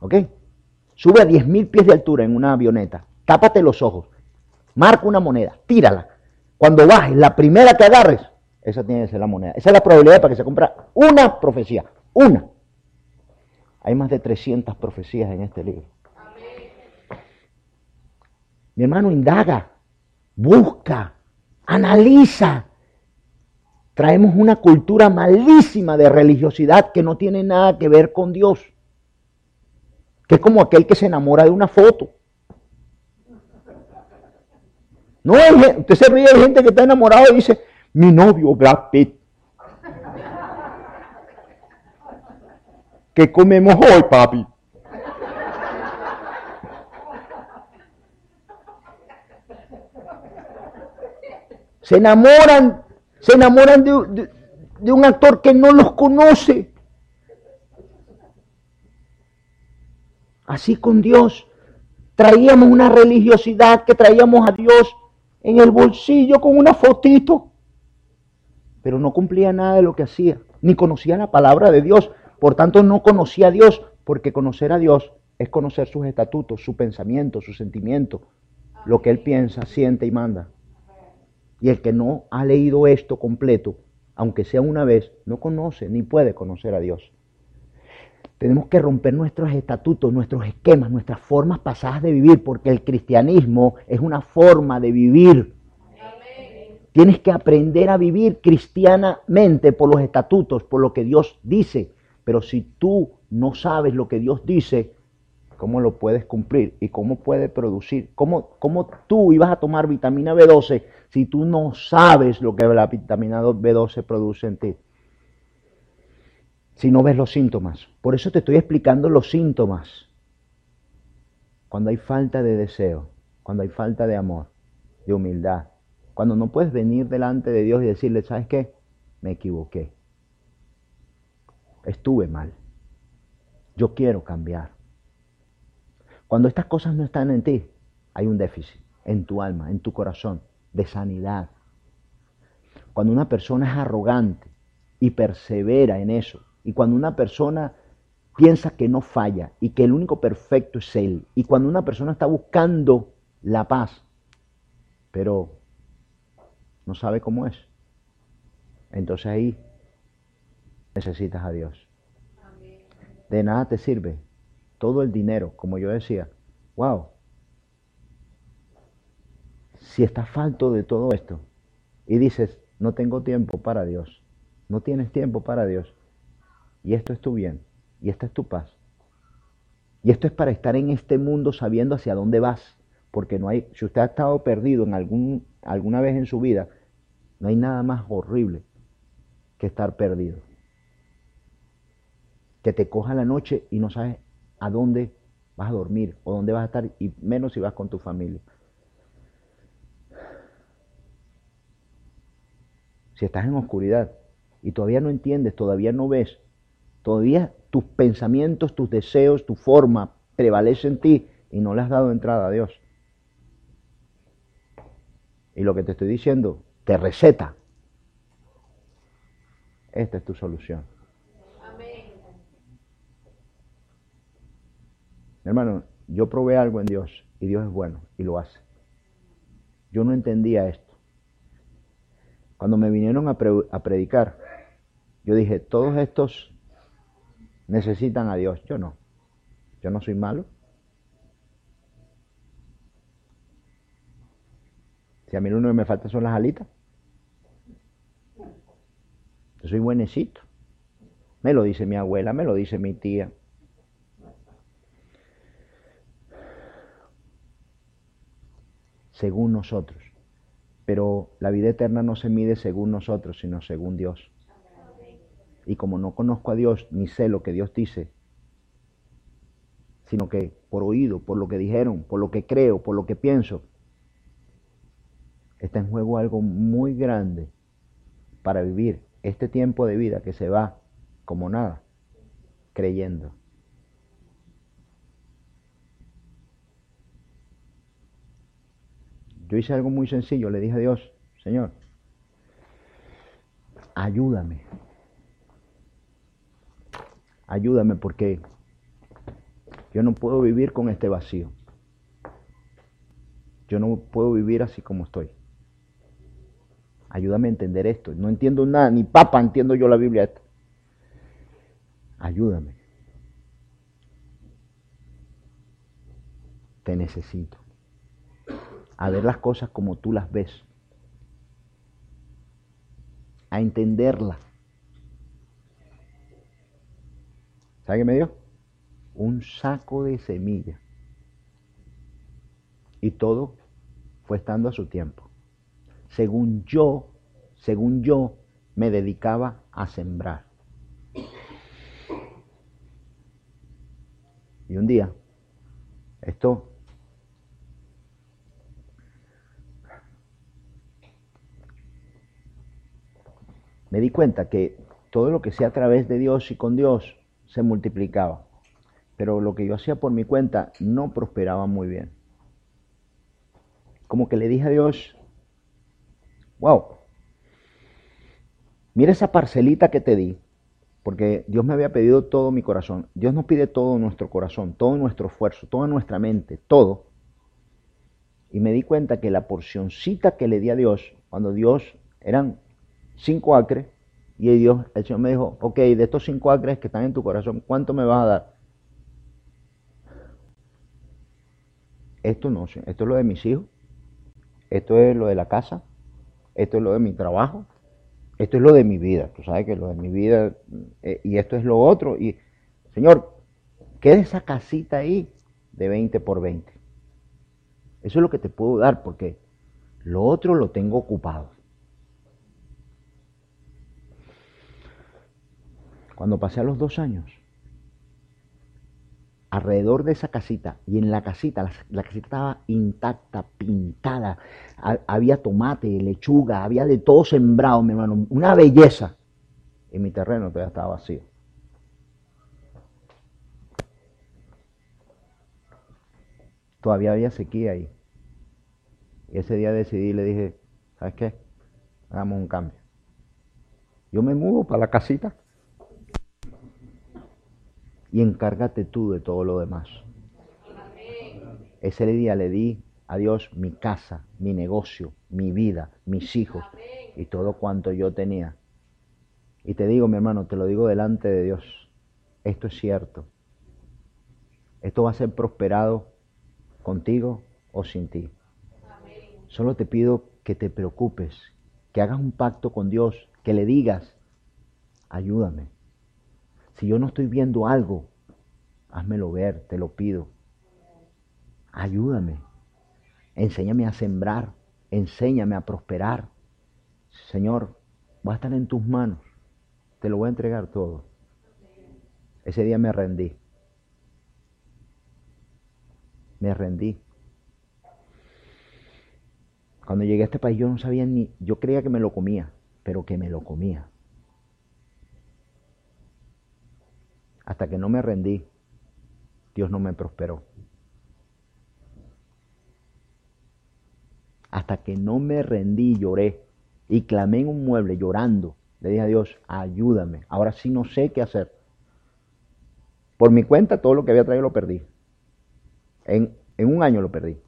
¿ok? Sube a 10.000 pies de altura en una avioneta, tápate los ojos, marca una moneda, tírala. Cuando bajes, la primera que agarres, esa tiene que ser la moneda. Esa es la probabilidad para que se cumpla una profecía, una. Hay más de 300 profecías en este libro. Mi hermano, indaga, busca, analiza. Traemos una cultura malísima de religiosidad que no tiene nada que ver con Dios. Que es como aquel que se enamora de una foto. No, usted se ríe de gente que está enamorado y dice, mi novio Brad Pitt. ¿Qué comemos hoy, papi? Se enamoran, se enamoran de, un actor que no los conoce. Así con Dios. Traíamos una religiosidad que traíamos a Dios en el bolsillo con una fotito. Pero no cumplía nada de lo que hacía, ni conocía la palabra de Dios. Por tanto, no conocía a Dios, porque conocer a Dios es conocer sus estatutos, su pensamiento, su sentimiento, lo que Él piensa, siente y manda. Y el que no ha leído esto completo, aunque sea una vez, no conoce ni puede conocer a Dios. Tenemos que romper nuestros estatutos, nuestros esquemas, nuestras formas pasadas de vivir, porque el cristianismo es una forma de vivir. Tienes que aprender a vivir cristianamente por los estatutos, por lo que Dios dice. Pero si tú no sabes lo que Dios dice, ¿cómo lo puedes cumplir? ¿Y cómo puede producir? ¿Cómo, cómo tú ibas a tomar vitamina B12 si tú no sabes lo que la vitamina B12 produce en ti? si no ves los síntomas. Por eso te estoy explicando los síntomas. Cuando hay falta de deseo, cuando hay falta de amor, de humildad, cuando no puedes venir delante de Dios y decirle, ¿sabes qué? Me equivoqué. Estuve mal. Yo quiero cambiar. Cuando estas cosas no están en ti, hay un déficit en tu alma, en tu corazón, de sanidad. Cuando una persona es arrogante y persevera en eso, y cuando una persona piensa que no falla y que el único perfecto es Él, y cuando una persona está buscando la paz, pero no sabe cómo es, entonces ahí necesitas a Dios. De nada te sirve todo el dinero, como yo decía, wow, si estás falto de todo esto y dices, no tengo tiempo para Dios, no tienes tiempo para Dios, y esto es tu bien, y esta es tu paz. Y esto es para estar en este mundo sabiendo hacia dónde vas, porque no hay, si usted ha estado perdido en algún, alguna vez en su vida, no hay nada más horrible que estar perdido. Que te coja la noche y no sabes a dónde vas a dormir o dónde vas a estar, y menos si vas con tu familia. Si estás en oscuridad y todavía no entiendes, todavía no ves, Todavía tus pensamientos, tus deseos, tu forma prevalece en ti y no le has dado entrada a Dios. Y lo que te estoy diciendo, te receta. Esta es tu solución. Hermano, yo probé algo en Dios y Dios es bueno y lo hace. Yo no entendía esto. Cuando me vinieron a, predicar, yo dije, todos estos necesitan a Dios. Yo no. Yo no soy malo. Si a mí lo único que me falta son las alitas. Yo soy buenecito. Me lo dice mi abuela, me lo dice mi tía. Según nosotros. Pero la vida eterna no se mide según nosotros, sino según Dios. Y como no conozco a Dios ni sé lo que Dios dice, sino que por oído, por lo que dijeron, por lo que creo, por lo que pienso, está en juego algo muy grande para vivir este tiempo de vida que se va como nada, creyendo. Yo hice algo muy sencillo, le dije a Dios, Señor, ayúdame ayúdame porque yo no puedo vivir con este vacío. Yo no puedo vivir así como estoy. Ayúdame a entender esto. No entiendo nada, ni papa entiendo yo la Biblia. Ayúdame. Te necesito. A ver las cosas como tú las ves. A entenderlas ¿Sabe qué me dio? Un saco de semilla. Y todo fue estando a su tiempo. Según yo, según yo, me dedicaba a sembrar. Y un día, esto me di cuenta que todo lo que sea a través de Dios y con Dios se multiplicaba. Pero lo que yo hacía por mi cuenta no prosperaba muy bien. Como que le dije a Dios, wow, mira esa parcelita que te di, porque Dios me había pedido todo mi corazón. Dios nos pide todo nuestro corazón, todo nuestro esfuerzo, toda nuestra mente, todo. Y me di cuenta que la porcioncita que le di a Dios, cuando Dios eran cinco acres, Y Dios, el Señor me dijo, ok, de estos cinco acres que están en tu corazón, ¿cuánto me vas a dar? Esto no, esto es lo de mis hijos, esto es lo de la casa, esto es lo de mi trabajo, esto es lo de mi vida. Tú sabes que lo de mi vida eh, y esto es lo otro. Y, Señor, quede esa casita ahí de 20 por 20. Eso es lo que te puedo dar porque lo otro lo tengo ocupado. Cuando pasé a los dos años, alrededor de esa casita y en la casita, la, casita estaba intacta, pintada, había tomate, lechuga, había de todo sembrado, mi hermano, una belleza. Y mi terreno todavía estaba vacío. Todavía había sequía ahí. Y ese día decidí le dije, ¿sabes qué? Hagamos un cambio. Yo me mudo para la casita y encárgate tú de todo lo demás. Ese día le di a Dios mi casa, mi negocio, mi vida, mis hijos y todo cuanto yo tenía. Y te digo, mi hermano, te lo digo delante de Dios, esto es cierto. Esto va a ser prosperado contigo o sin ti. Solo te pido que te preocupes, que hagas un pacto con Dios, que le digas, ayúdame, si yo no estoy viendo algo, házmelo ver, te lo pido. Ayúdame. Enséñame a sembrar. Enséñame a prosperar. Señor, va a estar en tus manos. Te lo voy a entregar todo. Ese día me rendí. Me rendí. Cuando llegué a este país yo no sabía ni, yo creía que me lo comía, pero que me lo comía. Hasta que no me rendí, Dios no me prosperó. Hasta que no me rendí, lloré y clamé en un mueble llorando. Le dije a Dios, ayúdame. Ahora sí no sé qué hacer. Por mi cuenta, todo lo que había traído lo perdí. En, en un año lo perdí.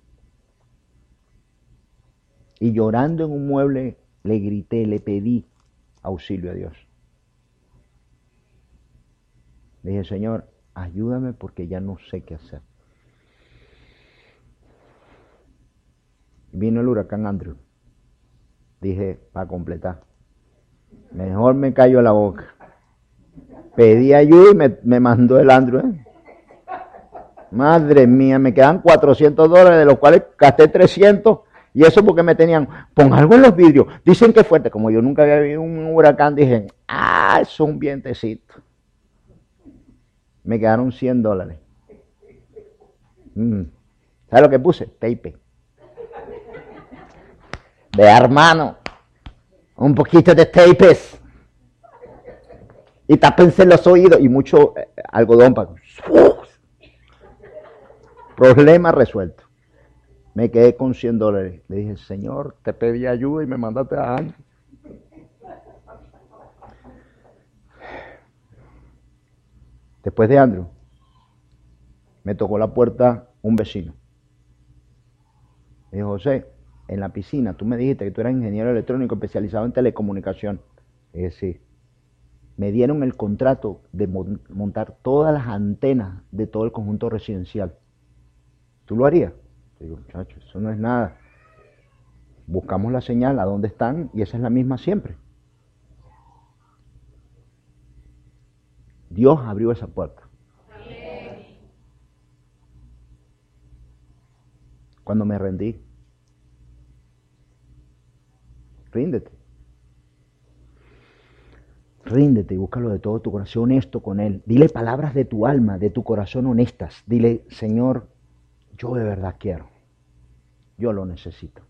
Y llorando en un mueble, le grité, le pedí auxilio a Dios. Le dije, Señor, ayúdame porque ya no sé qué hacer. Vino el huracán Andrew. Dije, para completar. Mejor me cayó la boca. Pedí ayuda y me, mandó el Andrew. ¿eh? Madre mía, me quedan 400 dólares, de los cuales gasté 300. Y eso porque me tenían, pon algo en los vidrios. Dicen que fuerte. Como yo nunca había visto un huracán, dije, ah, es un vientecito me quedaron 100 dólares. Mm. ¿Sabes lo que puse? Tape. De hermano. Un poquito de tapes. Y tapense los oídos y mucho eh, algodón para... Problema resuelto. Me quedé con 100 dólares. Le dije, Señor, te pedí ayuda y me mandaste a alguien. Después de Andrew, me tocó la puerta un vecino. Me dijo, José, en la piscina, tú me dijiste que tú eras ingeniero electrónico especializado en telecomunicación. Es decir, me dieron el contrato de montar todas las antenas de todo el conjunto residencial. ¿Tú lo harías? digo, muchachos, eso no es nada. Buscamos la señal a dónde están y esa es la misma siempre. Dios abrió esa puerta. Cuando me rendí, ríndete. Ríndete y búscalo de todo tu corazón honesto con Él. Dile palabras de tu alma, de tu corazón honestas. Dile, Señor, yo de verdad quiero. Yo lo necesito.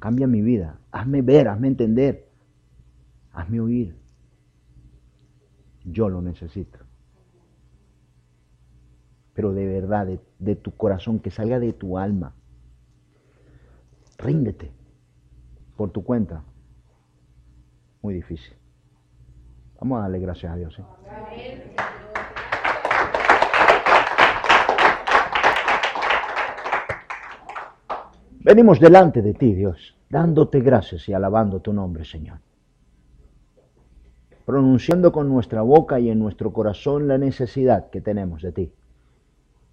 Cambia mi vida. Hazme ver, hazme entender. Hazme oír. Yo lo necesito. Pero de verdad, de, tu corazón, que salga de tu alma. Ríndete por tu cuenta. Muy difícil. Vamos a darle gracias a Dios. ¿eh? Venimos delante de ti, Dios, dándote gracias y alabando tu nombre, Señor. Pronunciando con nuestra boca y en nuestro corazón la necesidad que tenemos de ti,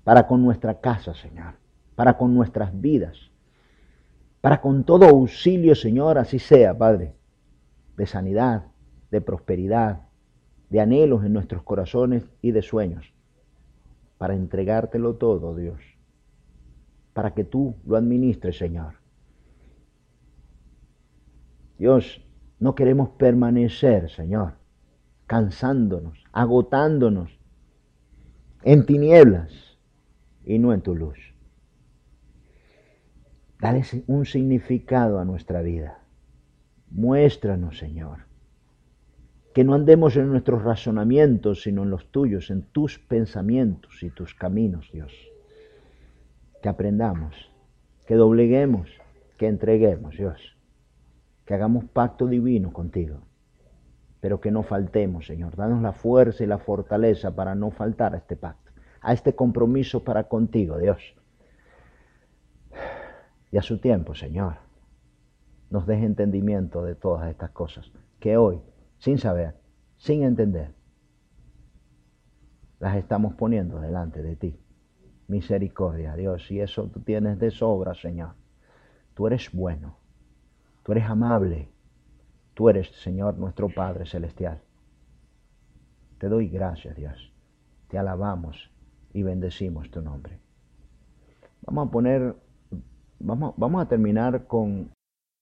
para con nuestra casa, Señor, para con nuestras vidas, para con todo auxilio, Señor, así sea, Padre, de sanidad, de prosperidad, de anhelos en nuestros corazones y de sueños, para entregártelo todo, Dios, para que tú lo administres, Señor. Dios, no queremos permanecer, Señor, cansándonos, agotándonos en tinieblas y no en tu luz. Dale un significado a nuestra vida. Muéstranos, Señor, que no andemos en nuestros razonamientos, sino en los tuyos, en tus pensamientos y tus caminos, Dios. Que aprendamos, que dobleguemos, que entreguemos, Dios que hagamos pacto divino contigo, pero que no faltemos, Señor. Danos la fuerza y la fortaleza para no faltar a este pacto, a este compromiso para contigo, Dios. Y a su tiempo, Señor, nos deje entendimiento de todas estas cosas, que hoy, sin saber, sin entender, las estamos poniendo delante de ti. Misericordia, Dios, y eso tú tienes de sobra, Señor. Tú eres bueno. Tú eres amable. Tú eres, Señor, nuestro Padre Celestial. Te doy gracias, Dios. Te alabamos y bendecimos tu nombre. Vamos a poner, vamos, vamos a terminar con